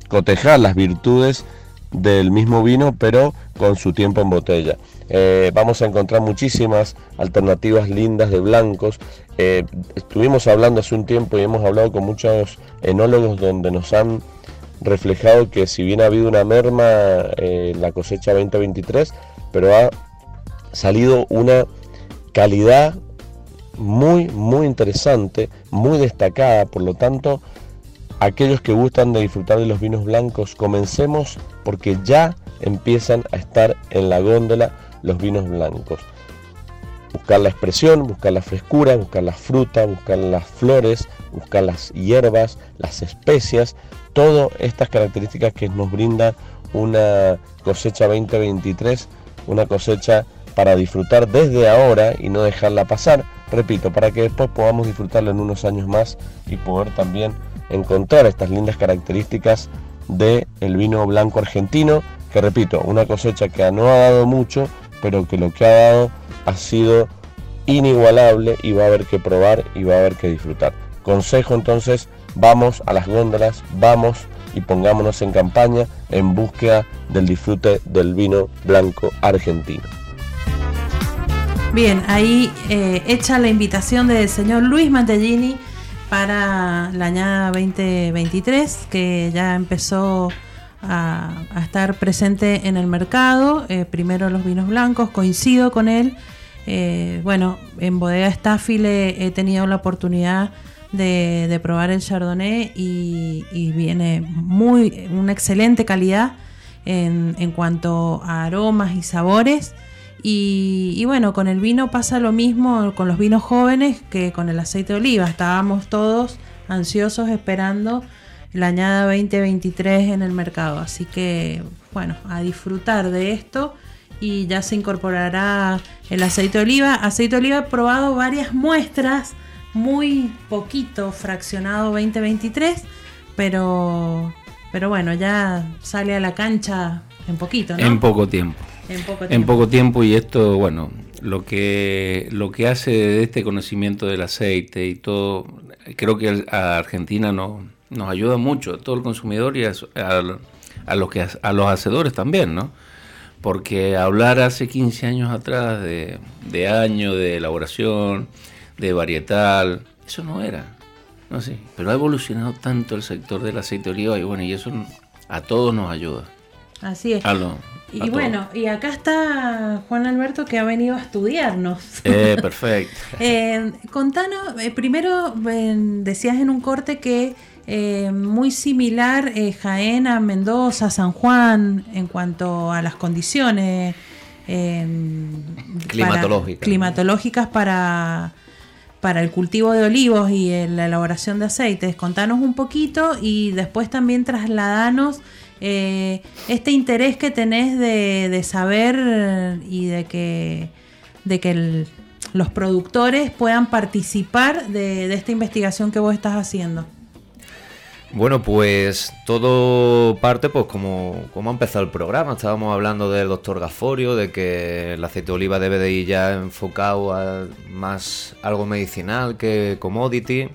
cotejar las virtudes del mismo vino pero con su tiempo en botella. Eh, vamos a encontrar muchísimas alternativas lindas de blancos. Eh, estuvimos hablando hace un tiempo y hemos hablado con muchos enólogos donde nos han reflejado que si bien ha habido una merma en la cosecha 2023, pero ha salido una calidad muy, muy interesante, muy destacada, por lo tanto, aquellos que gustan de disfrutar de los vinos blancos, comencemos porque ya empiezan a estar en la góndola los vinos blancos. Buscar la expresión, buscar la frescura, buscar la fruta, buscar las flores, buscar las hierbas, las especias, todas estas características que nos brinda una cosecha 2023, una cosecha para disfrutar desde ahora y no dejarla pasar, repito, para que después podamos disfrutarla en unos años más y poder también encontrar estas lindas características del el vino blanco argentino, que repito, una cosecha que no ha dado mucho, pero que lo que ha dado ha sido inigualable y va a haber que probar y va a haber que disfrutar. Consejo entonces, vamos a las góndolas, vamos y pongámonos en campaña en búsqueda del disfrute del vino blanco argentino. Bien, ahí eh, hecha la invitación del señor Luis Mantellini para la añada 2023, que ya empezó a, estar presente en el mercado. Eh, primero los vinos blancos, coincido con él. Eh, bueno, en Bodega Staffile he tenido la oportunidad de, probar el Chardonnay y, viene muy una excelente calidad en, en cuanto a aromas y sabores. Y, bueno, con el vino pasa lo mismo con los vinos jóvenes que con el aceite de oliva. Estábamos todos ansiosos esperando la añada 2023 en el mercado. Así que bueno, a disfrutar de esto y ya se incorporará el aceite de oliva. Aceite de oliva he probado varias muestras, muy poquito fraccionado 2023, pero, pero bueno, ya sale a la cancha en poquito, ¿no? En poco tiempo. En poco tiempo. y esto, bueno, lo que, lo que hace de este conocimiento del aceite y todo, creo que a Argentina no, nos ayuda mucho, a todo el consumidor y a, los, que, a los hacedores también, ¿no? Porque hablar hace 15 años atrás de, de año, de elaboración, de varietal, eso no era. No sé, pero ha evolucionado tanto el sector del aceite de oliva y bueno, y eso a todos nos ayuda. Así es. y bueno, y acá está Juan Alberto que ha venido a estudiarnos. Eh, perfecto. eh, contanos, eh, primero decías en un corte que eh, muy similar Jaén a Mendoza, San Juan, en cuanto a las condiciones climatológicas para, climatológicas para, para el cultivo de olivos y la elaboración de aceites. Contanos un poquito y después también trasladanos eh, este interés que tenés de, saber y de que, de que los productores puedan participar de, esta investigación que vos estás haciendo. Bueno, pues todo parte, pues como, como ha empezado el programa. Estábamos hablando del doctor Gaforio, de que el aceite de oliva debe de ir ya enfocado a más algo medicinal que commodity.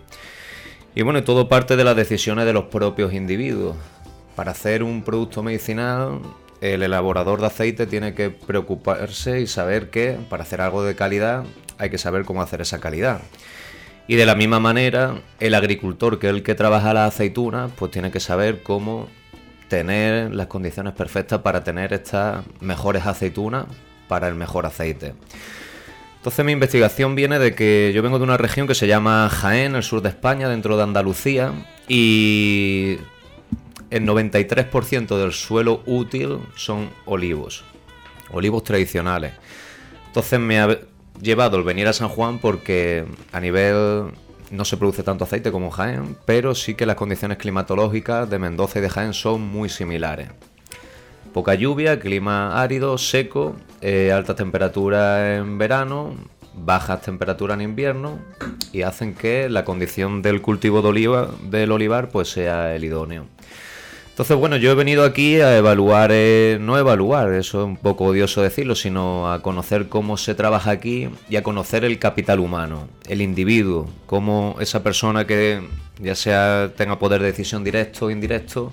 Y bueno, todo parte de las decisiones de los propios individuos. Para hacer un producto medicinal, el elaborador de aceite tiene que preocuparse y saber que para hacer algo de calidad hay que saber cómo hacer esa calidad. Y de la misma manera, el agricultor, que es el que trabaja la aceituna, pues tiene que saber cómo tener las condiciones perfectas para tener estas mejores aceitunas para el mejor aceite. Entonces mi investigación viene de que yo vengo de una región que se llama Jaén, el sur de España, dentro de Andalucía, y el 93% del suelo útil son olivos, olivos tradicionales. Entonces me ha llevado el venir a San Juan porque a nivel no se produce tanto aceite como Jaén, pero sí que las condiciones climatológicas de Mendoza y de Jaén son muy similares. Poca lluvia, clima árido, seco, eh, altas temperaturas en verano, bajas temperaturas en invierno y hacen que la condición del cultivo de oliva, del olivar pues sea el idóneo. Entonces, bueno, yo he venido aquí a evaluar, eh, no evaluar, eso es un poco odioso decirlo, sino a conocer cómo se trabaja aquí y a conocer el capital humano, el individuo, cómo esa persona que ya sea tenga poder de decisión directo o indirecto,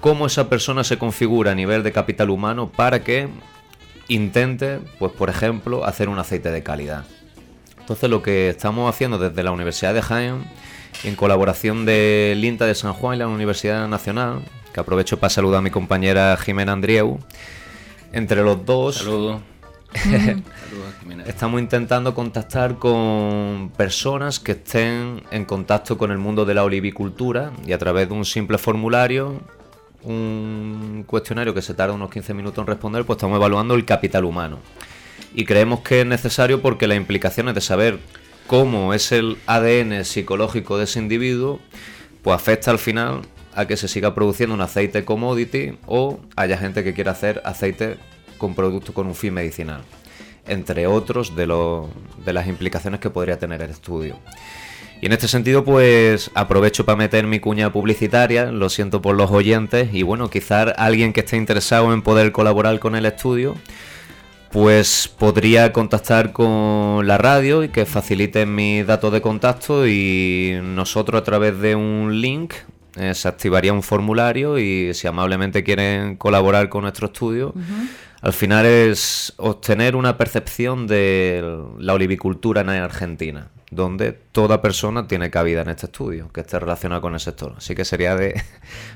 cómo esa persona se configura a nivel de capital humano para que intente, pues por ejemplo, hacer un aceite de calidad. Entonces lo que estamos haciendo desde la Universidad de Jaén, en colaboración del INTA de San Juan y la Universidad Nacional, que aprovecho para saludar a mi compañera Jimena Andrieu, entre los dos... Saludos. Estamos intentando contactar con personas que estén en contacto con el mundo de la olivicultura y a través de un simple formulario un cuestionario que se tarda unos 15 minutos en responder, pues estamos evaluando el capital humano. Y creemos que es necesario porque las implicaciones de saber cómo es el ADN psicológico de ese individuo, pues afecta al final a que se siga produciendo un aceite commodity o haya gente que quiera hacer aceite con productos con un fin medicinal, entre otros de, de las implicaciones que podría tener el estudio. Y en este sentido, pues aprovecho para meter mi cuña publicitaria, lo siento por los oyentes, y bueno, quizás alguien que esté interesado en poder colaborar con el estudio, pues podría contactar con la radio y que faciliten mis datos de contacto y nosotros a través de un link eh, se activaría un formulario y si amablemente quieren colaborar con nuestro estudio, al final es obtener una percepción de la olivicultura en Argentina donde toda persona tiene cabida en este estudio que esté relacionada con el sector. Así que sería de,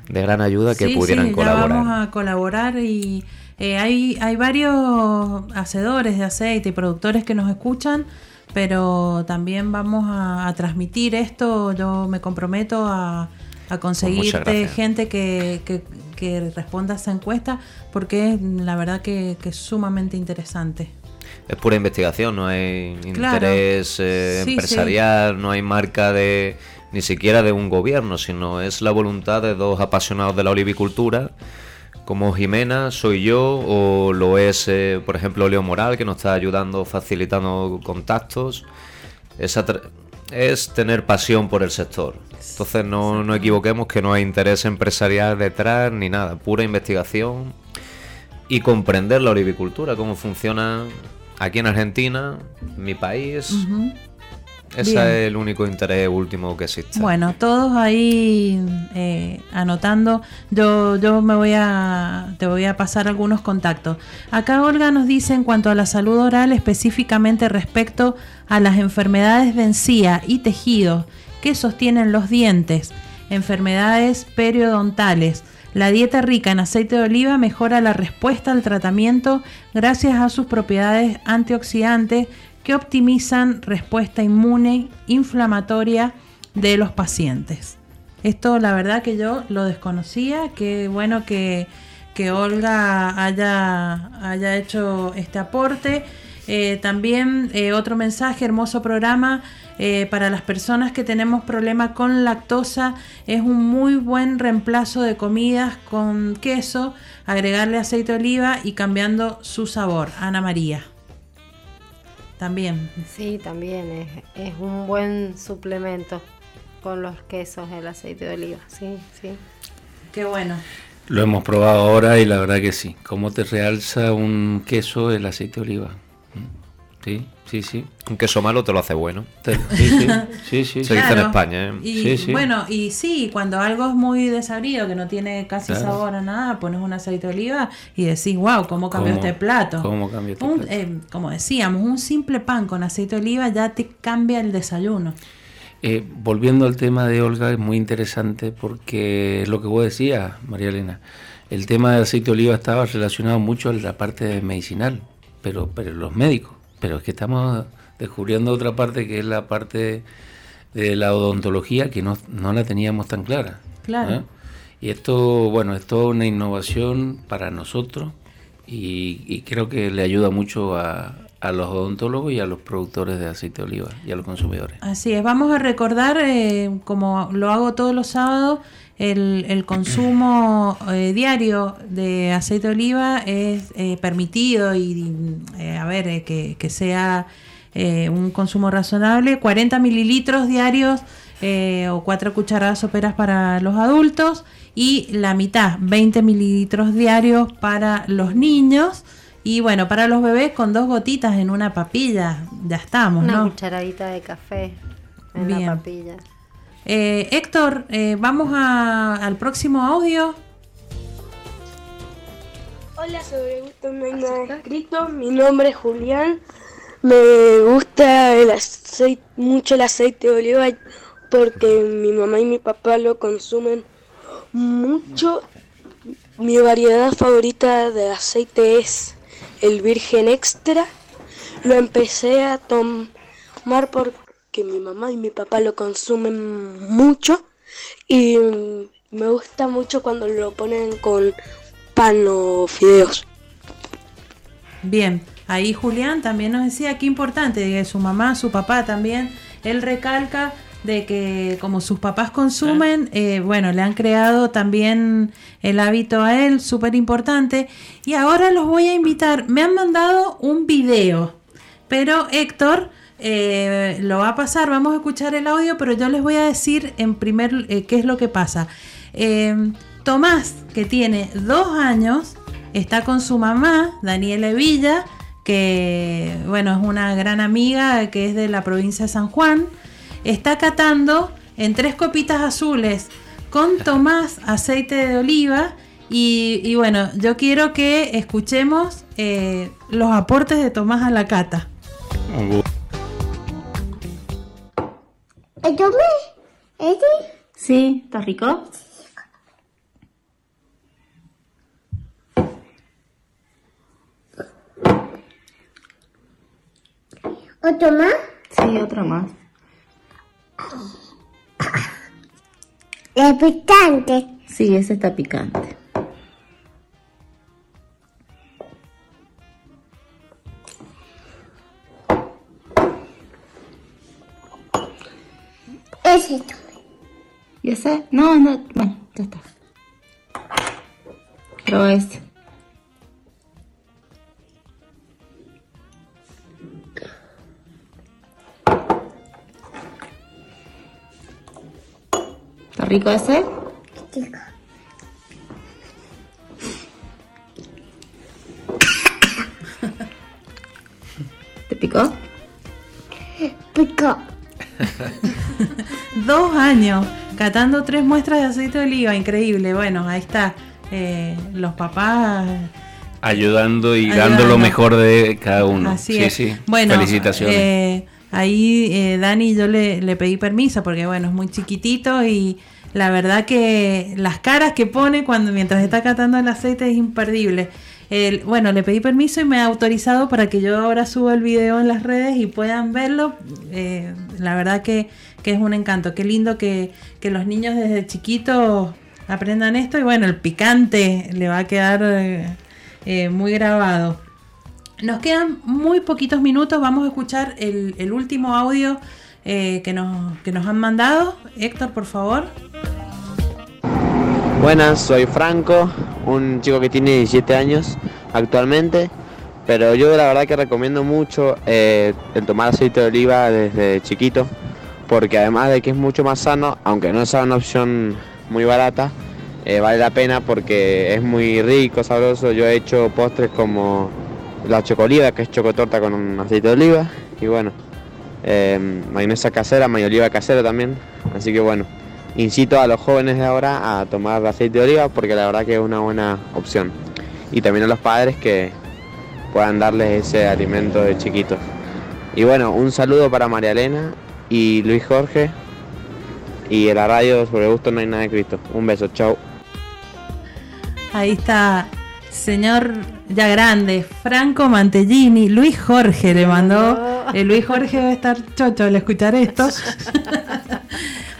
gran ayuda que pudieran sí, colaborar. Ya vamos a colaborar y eh, hay, hay varios hacedores de aceite y productores que nos escuchan, pero también vamos a, transmitir esto. Yo me comprometo a, a conseguirte gente que, que, que, responda a esa encuesta porque la verdad que, que es sumamente interesante. Es pura investigación, no hay interés eh, empresarial, no hay marca de ni siquiera de un gobierno, sino es la voluntad de dos apasionados de la olivicultura, como Jimena, soy yo, o lo es, eh, por ejemplo, Leo Moral, que nos está ayudando, facilitando contactos. Es, es tener pasión por el sector. Entonces no, no equivoquemos que no hay interés empresarial detrás ni nada, pura investigación y comprender la olivicultura, cómo funciona aquí en Argentina, mi país. Ese es el único interés último que existe. Bueno, todos ahí eh, anotando. Yo, yo me voy a, te voy a pasar algunos contactos. Acá Olga nos dice en cuanto a la salud oral, específicamente respecto a las enfermedades de encía y tejidos que sostienen los dientes, enfermedades periodontales la dieta rica en aceite de oliva mejora la respuesta al tratamiento gracias a sus propiedades antioxidantes que optimizan respuesta inmune inflamatoria de los pacientes. Esto la verdad que yo lo desconocía, qué bueno que, Olga haya, haya hecho este aporte. Eh, también eh, otro mensaje, hermoso programa. Eh, para las personas que tenemos problemas con lactosa es un muy buen reemplazo de comidas con queso, agregarle aceite de oliva y cambiando su sabor. Ana María. También. Sí, también es, un buen suplemento con los quesos, el aceite de oliva. Sí, sí. Qué bueno. Lo hemos probado ahora y la verdad que sí. ¿Cómo te realza un queso el aceite de oliva? Sí, sí, sí. Un queso malo te lo hace bueno. Sí, sí, Se dice en España. ¿eh? Y, Bueno, y sí, cuando algo es muy desabrido, que no tiene casi sabor a nada, pones un aceite de oliva y decís, wow, ¿cómo cambió este plato? ¿Cómo cambió este plato? Eh, como decíamos, un simple pan con aceite de oliva ya te cambia el desayuno. Eh, volviendo al tema de Olga, es muy interesante porque es lo que vos decías, María Elena. El tema del aceite de oliva estaba relacionado mucho a la parte medicinal, pero, pero los médicos pero es que estamos descubriendo otra parte que es la parte de la odontología que no, la teníamos tan clara. Claro. Y esto, bueno, es toda una innovación para nosotros y, creo que le ayuda mucho a, a los odontólogos y a los productores de aceite de oliva y a los consumidores. Así es, vamos a recordar, eh, como lo hago todos los sábados, el, consumo eh, diario de aceite de oliva es eh, permitido y, a ver, que, que, sea un consumo razonable, 40 mililitros diarios o 4 cucharadas soperas para los adultos y la mitad, 20 mililitros diarios para los niños. Y bueno, para los bebés con dos gotitas en una papilla, ya estamos, una cucharadita de café en la papilla. Eh, Héctor, eh, vamos al próximo audio. Hola, sobre gusto no hay escrito. Mi nombre es Julián. Me gusta el aceite, mucho el aceite de oliva porque mi mamá y mi papá lo consumen mucho. Mi variedad favorita de aceite es el virgen extra. Lo empecé a tomar porque mi mamá y mi papá lo consumen mucho y me gusta mucho cuando lo ponen con pan o fideos. Bien, ahí Julián también nos decía que importante que su mamá, su papá también, él recalca de que como sus papás consumen, eh, bueno, le han creado también el hábito a él, súper importante. Y ahora los voy a invitar, me han mandado un video, pero Héctor eh, lo va a pasar, vamos a escuchar el audio, pero yo les voy a decir en primer eh, qué es lo que pasa. Tomás, que tiene dos años, está con su mamá, Daniela Villa, que bueno, es una gran amiga que es de la provincia de San Juan está catando en tres copitas azules con Tomás aceite de oliva. Y, bueno, yo quiero que escuchemos eh, los aportes de Tomás a la cata. ¿Este? Sí, ¿está rico? ¿Otro más? Sí, otro más. Es picante. Sí, ese está picante. Ese ¿Y ese? No, no, bueno, ya está. Pero este. rico ese? ¿Te picó? Picó. Dos años catando tres muestras de aceite de oliva, increíble. Bueno, ahí está. Eh, los papás ayudando y dando lo mejor de cada uno. Así sí, Bueno, felicitaciones. Eh, ahí eh, Dani yo le, le, pedí permiso porque bueno, es muy chiquitito y la verdad que las caras que pone cuando mientras está catando el aceite es imperdible. Bueno, le pedí permiso y me ha autorizado para que yo ahora suba el video en las redes y puedan verlo. Eh, la verdad que, es un encanto. Qué lindo que, los niños desde chiquitos aprendan esto y bueno, el picante le va a quedar eh, eh, muy grabado. Nos quedan muy poquitos minutos, vamos a escuchar el, último audio que, nos, que nos han mandado. Héctor, por favor. Buenas, soy Franco, un chico que tiene 17 años actualmente, pero yo la verdad que recomiendo mucho eh, el tomar aceite de oliva desde chiquito, porque además de que es mucho más sano, aunque no sea una opción muy barata, eh, vale la pena porque es muy rico, sabroso. Yo he hecho postres como la chocoliva, que es chocotorta con aceite de oliva, y bueno, eh, mayonesa casera, mayoliva casera también. Así que bueno, incito a los jóvenes de ahora a tomar aceite de oliva porque la verdad que es una buena opción. Y también a los padres que puedan darles ese alimento de chiquitos. Y bueno, un saludo para María Elena y Luis Jorge. Y en la radio sobre gusto no hay nada escrito. Un beso, chao. Ahí está señor ya grande, Franco Mantellini, Luis Jorge le mandó. El Luis Jorge va a estar chocho al escuchar esto.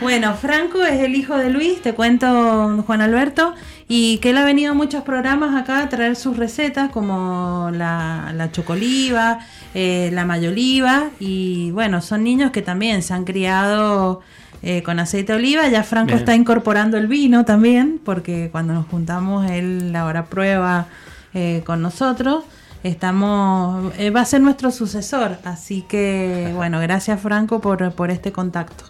Bueno, Franco es el hijo de Luis, te cuento Juan Alberto, y que él ha venido a muchos programas acá a traer sus recetas, como la, la chocoliva, eh, la mayoliva, y bueno, son niños que también se han criado eh, con aceite de oliva. Ya Franco Bien. está incorporando el vino también, porque cuando nos juntamos él ahora prueba eh, con nosotros. Estamos, eh, va a ser nuestro sucesor, así que bueno, gracias Franco por, por este contacto.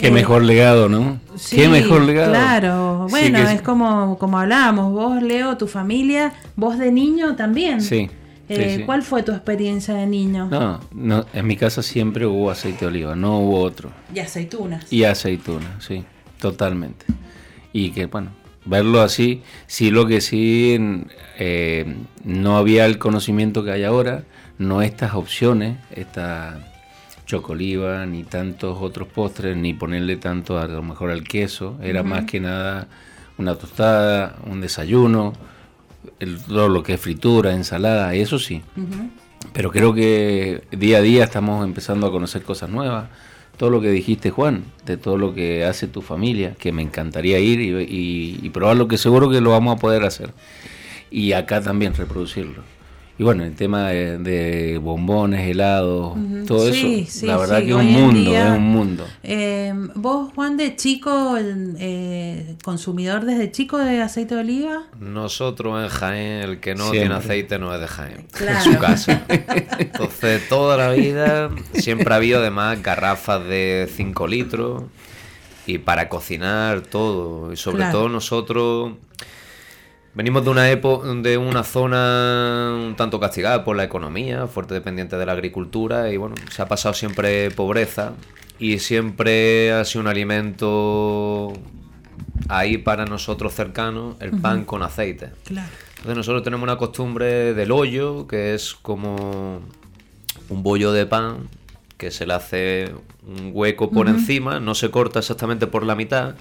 Qué Eh, mejor legado, ¿no? Sí, Qué mejor legado. Claro, Sí, bueno, que- es como, como hablábamos, vos Leo, tu familia, vos de niño también. Sí, Eh, sí. ¿Cuál fue tu experiencia de niño? No, no, en mi casa siempre hubo aceite de oliva, no hubo otro. Y aceitunas. Y aceituna, sí, totalmente. Y que, bueno, verlo así, sí, lo que sí, eh, no había el conocimiento que hay ahora, no estas opciones, esta chocoliva, ni tantos otros postres, ni ponerle tanto a lo mejor al queso, era más que nada una tostada, un desayuno, el- todo lo que es fritura, ensalada, eso sí. Pero creo que día a día estamos empezando a conocer cosas nuevas. Todo lo que dijiste, Juan, de todo lo que hace tu familia, que me encantaría ir y, y, y probarlo, que seguro que lo vamos a poder hacer. Y acá también reproducirlo. Y bueno, el tema de, de bombones, helados, Ujú. todo Sí, eso, sí, la verdad sí, que es un mundo, día- es un mundo. Eh, vos, Juan, de chico, eh, consumidor desde chico de aceite de oliva. Nosotros en Jaén, el que no Siempre. tiene aceite no es de Jaén, Claro. en su casa. Entonces, toda la vida siempre ha habido además garrafas de 5 litros y para cocinar todo. Y sobre Claro. todo nosotros venimos de una época, de una zona un tanto castigada por la economía, fuerte dependiente de la agricultura y bueno, se ha pasado siempre pobreza y siempre ha sido un alimento ahí para nosotros cercano el pan Ujú. con aceite. Claro. Entonces nosotros tenemos una costumbre del hoyo, que es como un bollo de pan que se le hace un hueco por Ujú. encima, no se corta exactamente por la mitad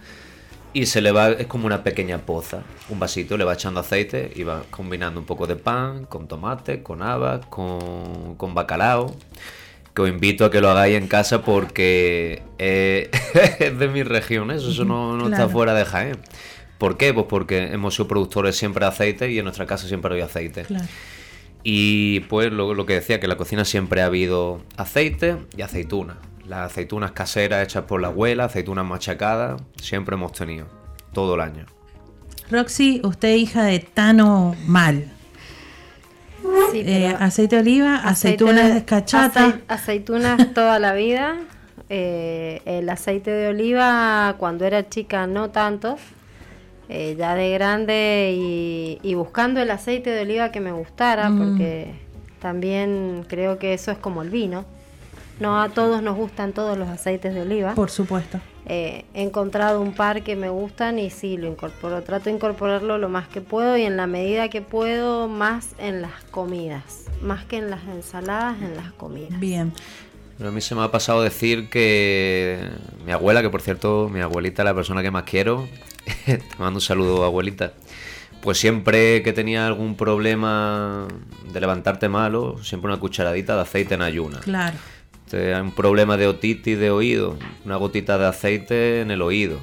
y se le va, es como una pequeña poza, un vasito, le va echando aceite y va combinando un poco de pan con tomate, con habas, con, con bacalao. Que os invito a que lo hagáis en casa porque eh, es de mi región, eso, eso no, no está fuera de Jaén. ¿Por qué? Pues porque hemos sido productores siempre de aceite y en nuestra casa siempre había aceite. Claro. Y pues lo, lo que decía, que en la cocina siempre ha habido aceite y aceituna. Las aceitunas caseras hechas por la abuela, aceitunas machacadas, siempre hemos tenido, todo el año. Roxy, usted hija de Tano Mal. Sí, Eh, aceite de oliva, Aceite aceitunas de- de cachata. acei- aceitunas toda la vida. Eh, el aceite de oliva cuando era chica no tanto. Eh, ya de grande y, y buscando el aceite de oliva que me gustara, Mm. porque también creo que eso es como el vino. No a todos nos gustan todos los aceites de oliva. Por supuesto. Eh, he encontrado un par que me gustan y sí, lo incorporo. Trato de incorporarlo lo más que puedo y en la medida que puedo, más en las comidas. Más que en las ensaladas, en las comidas. Bien. Pero a mí se me ha pasado decir que mi abuela, que por cierto, mi abuelita es la persona que más quiero, te mando un saludo, abuelita. Pues siempre que tenía algún problema de levantarte malo, siempre una cucharadita de aceite en ayuna. Claro. Este, hay un problema de otitis de oído, una gotita de aceite en el oído.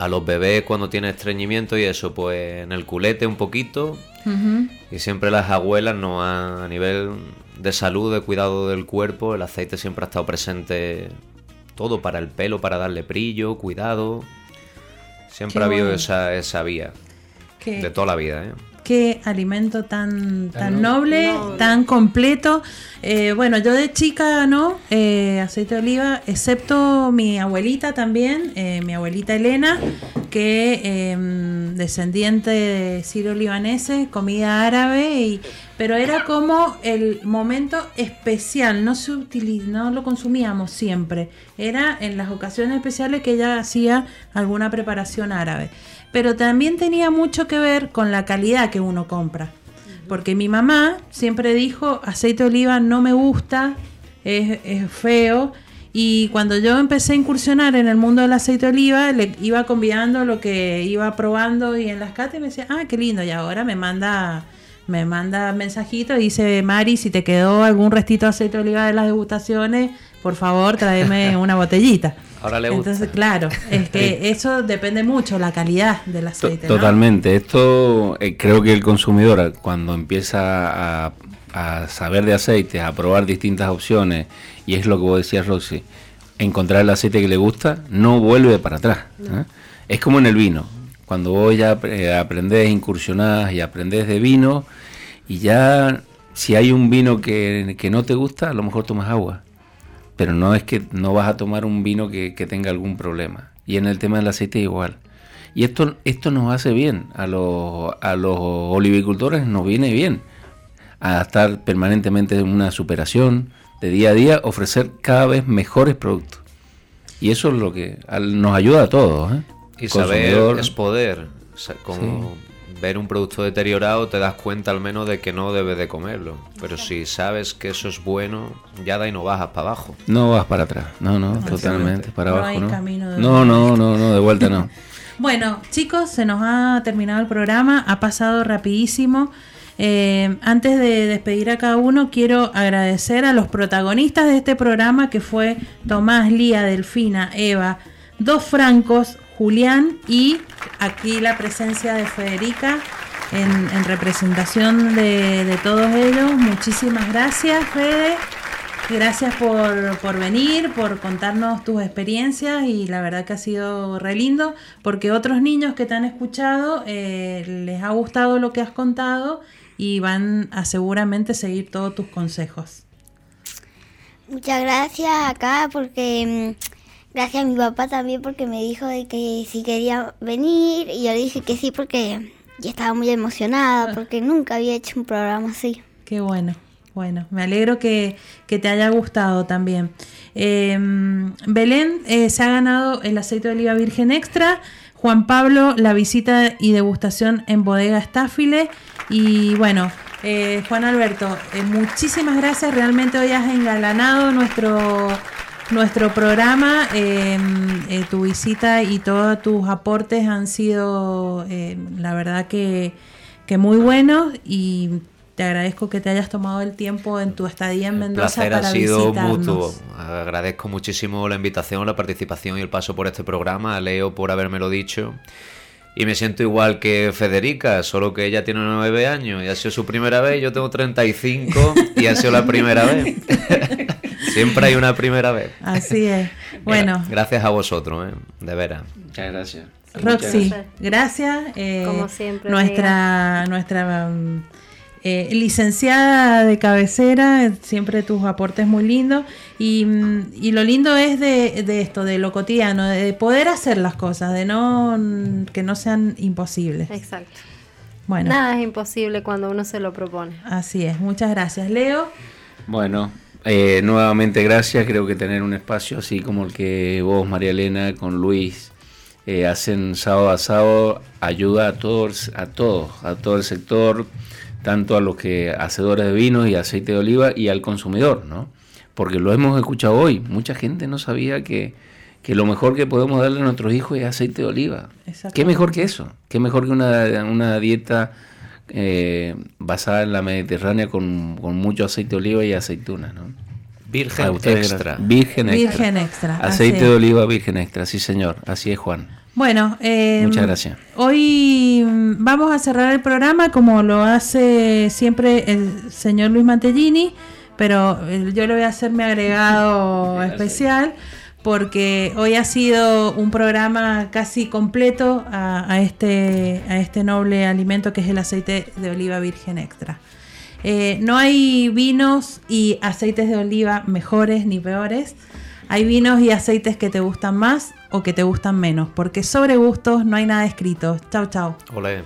A los bebés cuando tienen estreñimiento y eso, pues en el culete un poquito. Y siempre las abuelas no han- a nivel de salud, de cuidado del cuerpo, el aceite siempre ha estado presente todo para el pelo, para darle brillo, cuidado. Siempre Qué ha habido bueno. esa, esa vía. Qué- De toda la vida, ¿eh? Qué alimento tan, tan noble. noble, tan completo. Eh, bueno, yo de chica no, eh, aceite de oliva, excepto mi abuelita también, eh, mi abuelita Elena, que eh, descendiente de sirio-libaneses, comida árabe, y, pero era como el momento especial, no, se utili- no lo consumíamos siempre, era en las ocasiones especiales que ella hacía alguna preparación árabe pero también tenía mucho que ver con la calidad que uno compra. Porque mi mamá siempre dijo, aceite de oliva no me gusta, es, es feo. Y cuando yo empecé a incursionar en el mundo del aceite de oliva, le iba convidando lo que iba probando y en las catas me decía, ah, qué lindo. Y ahora me manda me manda mensajito y dice, Mari, si te quedó algún restito de aceite de oliva de las degustaciones, por favor, tráeme una botellita. Ahora le gusta. Entonces, claro, es que eso depende mucho, la calidad del aceite. ¿no? Totalmente. Esto eh, creo que el consumidor cuando empieza a, a saber de aceites, a probar distintas opciones, y es lo que vos decías, Roxy, encontrar el aceite que le gusta, no vuelve para atrás. ¿eh? Es como en el vino. Cuando vos ya eh, aprendés, incursionás y aprendés de vino, y ya si hay un vino que, que no te gusta, a lo mejor tomas agua. Pero no es que no vas a tomar un vino que, que tenga algún problema. Y en el tema del aceite igual. Y esto, esto nos hace bien. A los, a los olivicultores nos viene bien. A estar permanentemente en una superación de día a día, ofrecer cada vez mejores productos. Y eso es lo que nos ayuda a todos. ¿eh? Y Consumidor. saber es poder. O sea, como ver un producto deteriorado te das cuenta al menos de que no debes de comerlo. Pero si sabes que eso es bueno, ya da y no bajas para abajo. No vas para atrás. No, no, totalmente. Para No abajo, hay ¿no? camino de no, no, no, no, de vuelta no. Bueno, chicos, se nos ha terminado el programa, ha pasado rapidísimo. Eh, antes de despedir a cada uno, quiero agradecer a los protagonistas de este programa, que fue Tomás, Lía, Delfina, Eva, dos francos, Julián y aquí la presencia de Federica en, en representación de, de todos ellos. Muchísimas gracias, Fede. Gracias por, por venir, por contarnos tus experiencias y la verdad que ha sido re lindo porque otros niños que te han escuchado eh, les ha gustado lo que has contado y van a seguramente seguir todos tus consejos. Muchas gracias acá porque mm, gracias a mi papá también porque me dijo de que si quería venir y yo le dije que sí porque ya estaba muy emocionada porque nunca había hecho un programa así. Qué bueno, bueno, me alegro que, que te haya gustado también. Eh, Belén eh, se ha ganado el aceite de oliva virgen extra. Juan Pablo, la visita y degustación en bodega Estáfile. Y bueno, eh, Juan Alberto, eh, muchísimas gracias. Realmente hoy has engalanado nuestro, nuestro programa. Eh, eh, tu visita y todos tus aportes han sido, eh, la verdad, que, que muy buenos. Y te agradezco que te hayas tomado el tiempo en tu estadía en El Mendoza placer ha para sido visitarnos. mutuo. Agradezco muchísimo la invitación, la participación y el paso por este programa. A Leo por habérmelo dicho. Y me siento igual que Federica, solo que ella tiene nueve años y ha sido su primera vez. Yo tengo 35 y ha sido la primera vez. Siempre hay una primera vez. Así es. Bueno, Gracias a vosotros, ¿eh? de veras. Muchas gracias. Roxy, gracias. Eh, Como siempre, Nuestra, nuestra mm, eh, licenciada de cabecera, eh, siempre tus aportes muy lindos. Y, mm, y lo lindo es de, de esto, de lo cotidiano, de poder hacer las cosas, de no mm, que no sean imposibles. Exacto. Bueno, Nada es imposible cuando uno se lo propone. así es. Muchas gracias, Leo. Bueno, eh, nuevamente gracias. Creo que tener un espacio así como el que vos, María Elena, con Luis, eh, hacen sábado a sábado, ayuda a todos, a todos, a todo el sector, tanto a los que hacedores de vinos y aceite de oliva y al consumidor, ¿no? Porque lo hemos escuchado hoy. Mucha gente no sabía que, que lo mejor que podemos darle a nuestros hijos es aceite de oliva. ¿Qué mejor que eso? ¿Qué mejor que una, una dieta eh, basada en la Mediterránea con, con mucho aceite de oliva y aceitunas, ¿no? Virgen A ustedes, extra. Virgen extra. Virgen extra, Aceite de oliva virgen extra, sí señor. Así es, Juan. Bueno, eh, Muchas gracias. Hoy mm, vamos a cerrar el programa como lo hace siempre el señor Luis Mantellini, pero eh, yo le voy a hacer mi agregado especial porque hoy ha sido un programa casi completo a, a este, a este noble alimento que es el aceite de oliva virgen extra. Eh, no hay vinos y aceites de oliva mejores ni peores. Hay vinos y aceites que te gustan más o que te gustan menos, porque sobre gustos no hay nada escrito. Chao, chao. Olé.